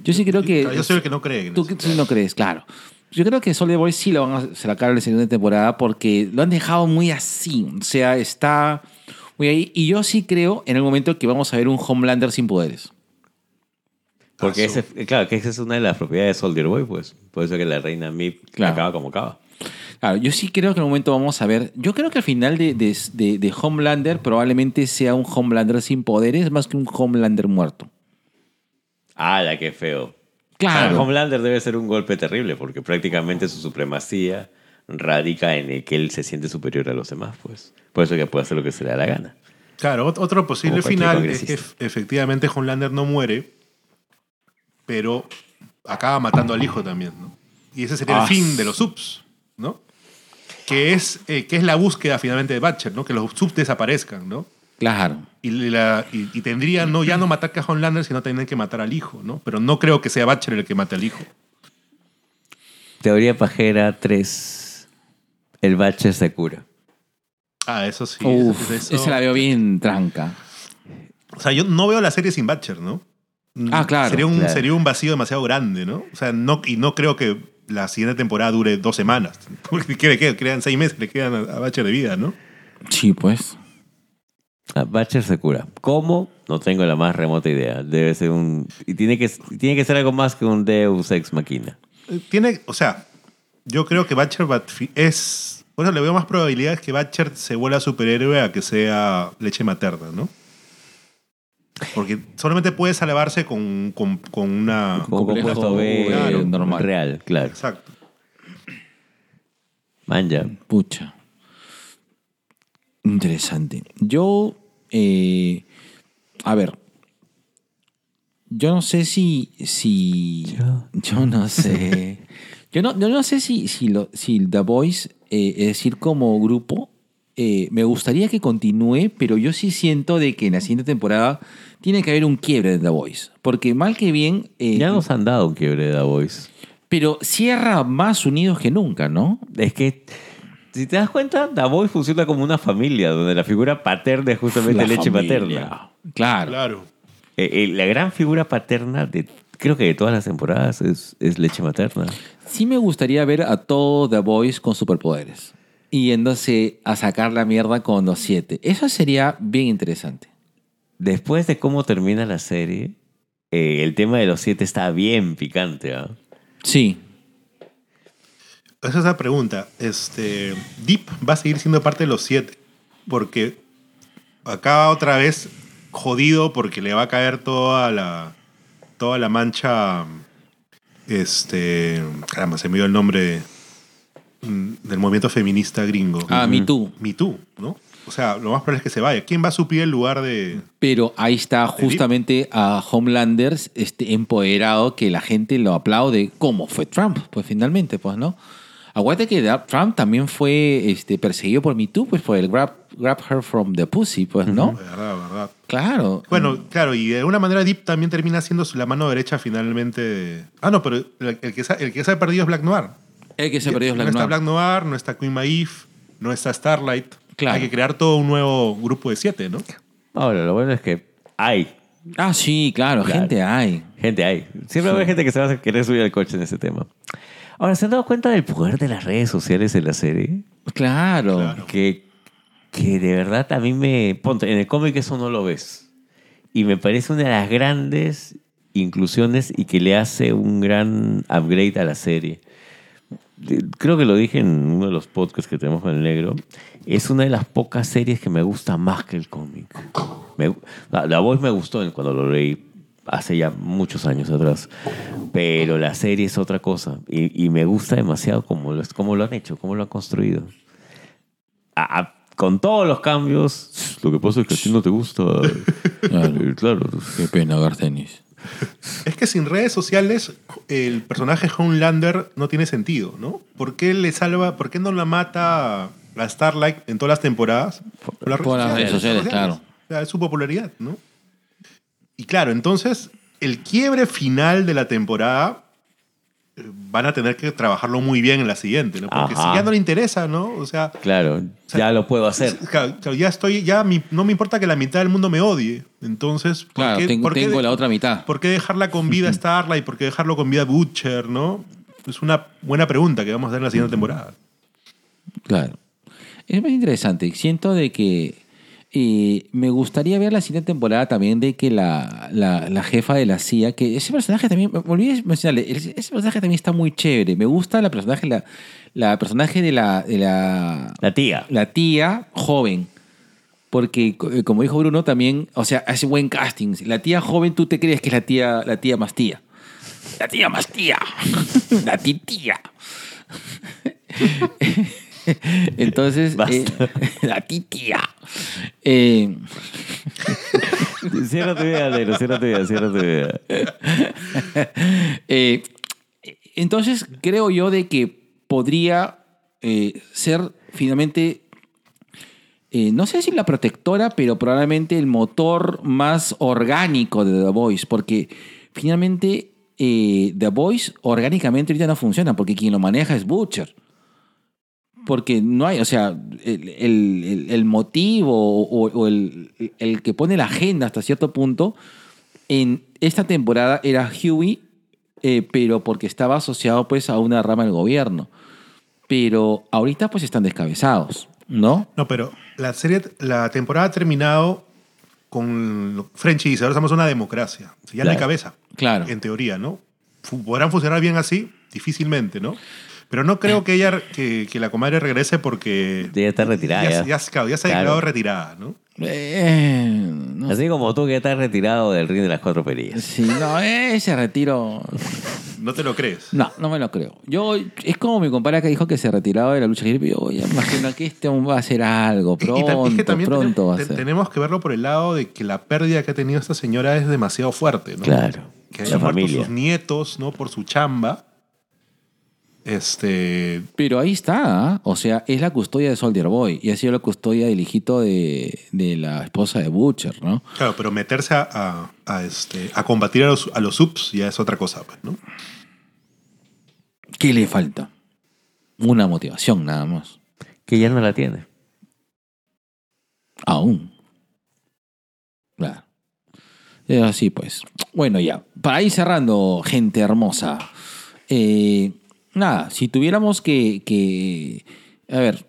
Yo sí creo que... Yo soy el que no cree en Tú eso. tú no crees, claro. Yo creo que Soldier Boy sí lo van a sacar en la segunda temporada porque lo han dejado muy así. O sea, está muy ahí. Y yo sí creo en el momento que vamos a ver un Homelander sin poderes. Porque Ah, ese, claro, que esa es una de las propiedades de Soldier Boy, pues. Por eso que la reina Mip Claro. acaba como acaba. Claro, yo sí creo que en el momento vamos a ver. Yo creo que al final de, de- de- de Homelander probablemente sea un Homelander sin poderes más que un Homelander muerto. Ah, la que feo. Claro. Para Homelander debe ser un golpe terrible porque prácticamente su supremacía radica en el que él se siente superior a los demás, pues. Por eso que puede hacer lo que se le da la gana. Claro, ot- otro posible final es que efectivamente Homelander no muere, pero acaba matando al hijo también, ¿no? Y ese sería Ah, el fin de los subs, ¿no? Que es, eh, que es la búsqueda finalmente de Batcher, ¿no? Que los subs desaparezcan, ¿no? Claro. Y, la, y, y tendrían no, ya no matar a Homelander, sino tener que matar al hijo, ¿no? Pero no creo que sea Batcher el que mate al hijo. Teoría pajera 3. El bache se cura. Ah, eso sí. Uf, eso- esa la veo bien tranca. O sea, yo no veo la serie sin Batcher, ¿no? Ah, claro, Sería un, claro. sería un vacío demasiado grande, ¿no? O sea, no, y no creo que la siguiente temporada dure dos semanas. Porque ¿qué le quedan? Quedan seis meses, le quedan a, a Batcher de vida, ¿no? Sí, pues. Ah, Batcher se cura. ¿Cómo? No tengo la más remota idea. Debe ser un... Y tiene que, tiene que ser algo más que un Deus Ex Machina. Eh, Tiene, o sea, yo creo que fi- es eso le veo más probabilidades que Batcher se vuelva superhéroe a que sea leche materna, ¿no? Porque solamente puede salvarse con, con, con una... Con complejo, compuesto B claro, normal. real, claro. Exacto. Manja. Pucha. Interesante. Yo, eh, a ver, yo no sé si, si, yo, no sé, yo no, yo no sé si, si, lo- si The Voice, eh, es decir, como grupo, eh, me gustaría que continúe, pero yo sí siento de que en la siguiente temporada tiene que haber un quiebre de The Voice, porque mal que bien, eh, Ya nos han dado un quiebre de The Voice. pero cierra más unidos que nunca, ¿no? Es que, si te das cuenta, The Voice funciona como una familia, donde la figura paterna es justamente La leche familia. materna. Claro. Claro. Eh, eh, la gran figura paterna de, creo que de todas las temporadas es, es leche materna. Sí me gustaría ver a todo The Boys con superpoderes. Y yéndose a sacar la mierda con los siete. Eso sería bien interesante. Después de cómo termina la serie, eh, el tema de los siete está bien picante. ¿ah? Sí. Esa es la pregunta. Este, Deep va a seguir siendo parte de los siete. Porque acaba otra vez jodido porque le va a caer toda la, toda la mancha. Este. Caramba, se me dio el nombre mm, del movimiento feminista gringo. Ah, Me Too. Me Too, ¿no? O sea, lo más probable es que se vaya. ¿Quién va a suplir el lugar de.? Pero ahí está justamente a Homelanders este, empoderado que la gente lo aplaude. ¿Cómo fue Trump? Pues finalmente, pues, ¿no? Aguante que Trump también fue este, perseguido por Me Too, pues por el grab, grab her from the pussy, pues, ¿no? Verdad, verdad. Claro. Bueno, claro, y de alguna manera Deep también termina siendo la mano derecha finalmente. de- Ah, no, pero el, el que, se, ha- el que se ha perdido es Black Noir. El que se perdió es Black no está Noir. Black Noir, no está Queen Maeve, no está Starlight. Claro. Hay que crear todo un nuevo grupo de siete, ¿no? Ahora, lo bueno es que hay. Ah, sí, claro, Claro. gente hay. Gente hay. Siempre va a haber gente que se va a querer subir al coche en ese tema. Ahora, ¿se han dado cuenta del poder de las redes sociales en la serie? Claro. Claro. Que, que de verdad a mí me... Ponte, en el cómic eso no lo ves. Y me parece una de las grandes inclusiones y que le hace un gran upgrade a la serie. Creo que lo dije en uno de los podcasts que tenemos con el negro. Es una de las pocas series que me gusta más que el cómic. Me- la, la voz me gustó cuando lo leí hace ya muchos años atrás. Pero la serie es otra cosa. Y, y me gusta demasiado cómo lo, cómo lo han hecho, cómo lo han construido. A- a- con todos los cambios, lo que pasa es que a ti no te gusta. Claro. Eh, claro. Qué pena, Gartenis. Es que sin redes sociales el personaje Homelander no tiene sentido, ¿no? ¿Por qué le salva, por qué no la mata a Starlight en todas las temporadas? Por por las redes sociales, claro. O sea, es su popularidad, ¿no? Y claro, entonces el quiebre final de la temporada eh, van a tener que trabajarlo muy bien en la siguiente, ¿no? Porque Ajá. si ya no le interesa, ¿no? O sea, Claro, ya lo puedo hacer. claro, claro, ya estoy, ya mi- no me importa que la mitad del mundo me odie. Entonces, ¿por Claro, qué- tengo, por qué tengo de- la otra mitad. ¿Por qué dejarla con vida Starlight? ¿Por qué dejarlo con vida Butcher? ¿no? Es una buena pregunta que vamos a hacer en la siguiente temporada. Claro. Es muy interesante. Siento de que eh, me gustaría ver la siguiente temporada también de que la, la, la jefa de la CIA, que ese personaje también, me olvidé de mencionarle, ese ese personaje también está muy chévere. Me gusta la personaje, la, la personaje de la, de la, La tía. la tía joven. Porque, eh, como dijo Bruno, también, o sea, hace buen casting. La tía joven, tú te crees que es la tía, la tía más tía. La tía más tía. la titía. Entonces, eh, la titía. Eh, Cierra tu idea, negro, cierra tu idea, cierra tu idea. Eh, entonces, creo yo de que podría eh, ser finalmente, eh, no sé si la protectora, pero probablemente el motor más orgánico de The Voice, porque finalmente eh, The Voice orgánicamente ahorita no funciona, porque quien lo maneja es Butcher. Porque no hay, o sea, el, el- el- motivo o, o el, el que pone la agenda hasta cierto punto en esta temporada era Huey, eh, pero porque estaba asociado pues a una rama del gobierno. Pero ahorita pues están descabezados, ¿no? No, pero la serie, la temporada ha terminado con Frenchy dice, ahora somos una democracia. Ya no hay Claro. cabeza. Claro. En teoría, ¿no? ¿Podrán funcionar bien así? Difícilmente, ¿no? Pero no creo que ella, que, que la comadre regrese porque Ya está retirada. ya, Ya, ya, claro, ya se ha Claro. declarado retirada, ¿no? Eh, no Así como tú que estás retirado del ring de las cuatro perillas. Sí, no, ese retiro. No te lo crees. No, no me lo creo. Yo, es como mi compadre que dijo que se retiraba de la lucha libre. Yo ya imagino que este hombre va a hacer algo. Y- y Pronto, tam- es que también pronto tenemos, va a ser. tenemos que verlo por el lado de que la pérdida que ha tenido esta señora es demasiado fuerte, ¿no? Claro. Que La hayan muerto sus nietos, ¿no? Por su chamba. Este. Pero ahí está, ¿ah? o sea, es la custodia de Soldier Boy y ha sido la custodia del hijito de, de la esposa de Butcher, ¿no? Claro, pero meterse a, a- a, este, a combatir a los, a los subs ya es otra cosa, pues, ¿no? ¿Qué le falta? Una motivación nada más. Que ya no la tiene. Aún. Claro. Es así, pues. Bueno, ya. Para ir cerrando, gente hermosa. Eh, nada, si tuviéramos que. que- a ver.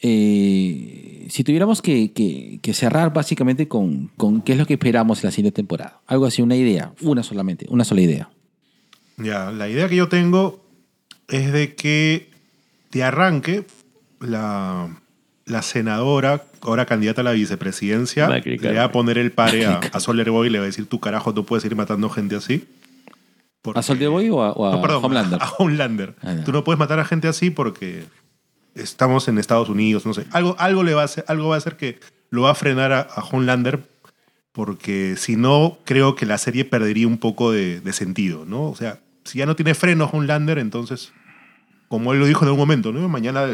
eh, si tuviéramos que, que- que cerrar básicamente con, con qué es lo que esperamos en la siguiente temporada. Algo así, una idea. Una solamente. Una sola idea. Ya, la idea que yo tengo es de que de arranque la, la senadora, ahora candidata a la vicepresidencia, Macri, le va a poner el pare a, a Soler Boy y le va a decir, tú carajo, tú puedes ir matando gente así. Porque- ¿A Soldier Boy o a, o a No, perdón, Homelander? A Homelander. Ah. Tú no puedes matar a gente así porque estamos en Estados Unidos, no sé. Algo, algo, le va a hacer, algo va a hacer que lo va a frenar a, a Homelander porque si no, creo que la serie perdería un poco de, de sentido, ¿no? O sea, si ya no tiene freno Homelander, entonces, como él lo dijo en algún momento, ¿no? Mañana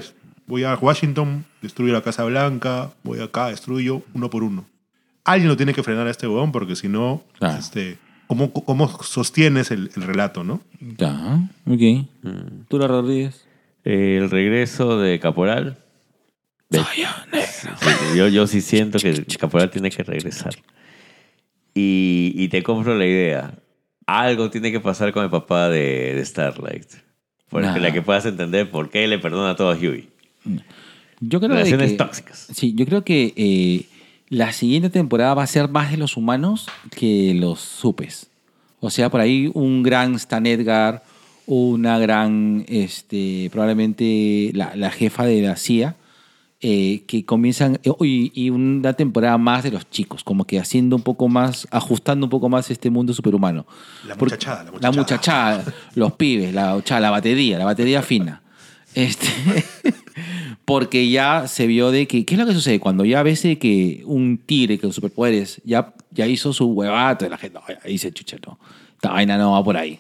voy a Washington, destruyo la Casa Blanca, voy acá, destruyo uno por uno. Alguien lo tiene que frenar a este huevón porque si no, Claro. este, ¿cómo, ¿cómo sostienes el, el relato, no? Ya, ok. ¿Tú la Rodríguez? El regreso de Caporal. Ve- Sí, yo, yo sí siento que Caporal tiene que regresar. Y, y te compro la idea. Algo tiene que pasar con el papá de, de Starlight. Porque Nah. la que puedas entender por qué le perdona todo a Huey. Yo creo de Relaciones que- tóxicas. Sí, yo creo que eh, la siguiente temporada va a ser más de los humanos que los supes. O sea, por ahí un gran Stan Edgar, una gran, este, probablemente la, la jefa de la CIA, eh, que comienzan, eh, y, y una temporada más de los chicos, como que haciendo un poco más, ajustando un poco más este mundo superhumano. La muchachada, la La muchachada. muchachada, los pibes, la, o sea, la batería, la batería fina. Este, porque ya se vio de que, ¿qué es lo que sucede? Cuando ya ves de que un tigre con superpoderes ya, ya hizo su huevato, la gente, no, dice, chucha, no, esta vaina no va por ahí.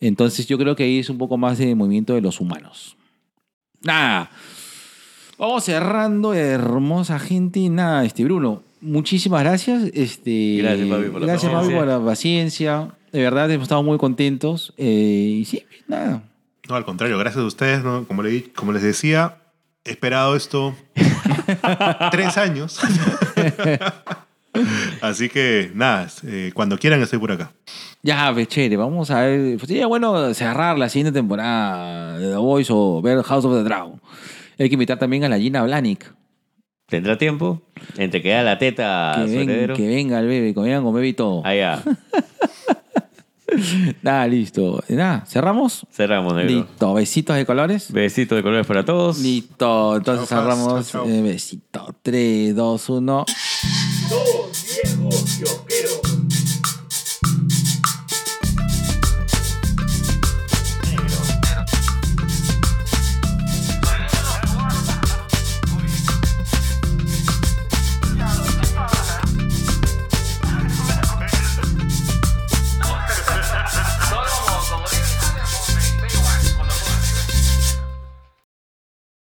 Entonces yo creo que ahí es un poco más de movimiento de los humanos. Nada. Vamos cerrando, hermosa gente. Nada, este Bruno, muchísimas gracias. Este, Gracias, papi, por la gracias, papi, paciencia. por la paciencia. De verdad, hemos estado muy contentos. Eh, y sí, nada. No, al contrario, gracias a ustedes, ¿no? Como, le, como les decía, he esperado esto tres años. Así que, nada, eh, cuando quieran estoy por acá. Ya, pues, chévere, vamos a ver. Pues sería bueno cerrar la siguiente temporada de The Voice o ver House of the Dragon. Hay que invitar también a la Gina Blanick. ¿Tendrá tiempo? Entre que da la teta que, ven- que venga el bebé, que vengan con bebé y todo. Allá. Nada, listo. Nada, ¿cerramos? Cerramos, negro. Listo, besitos de colores. Besitos de colores para todos. Listo, entonces Faz. cerramos. Chao, chao. Eh, besito. 3, 2, 1. Dos viejos.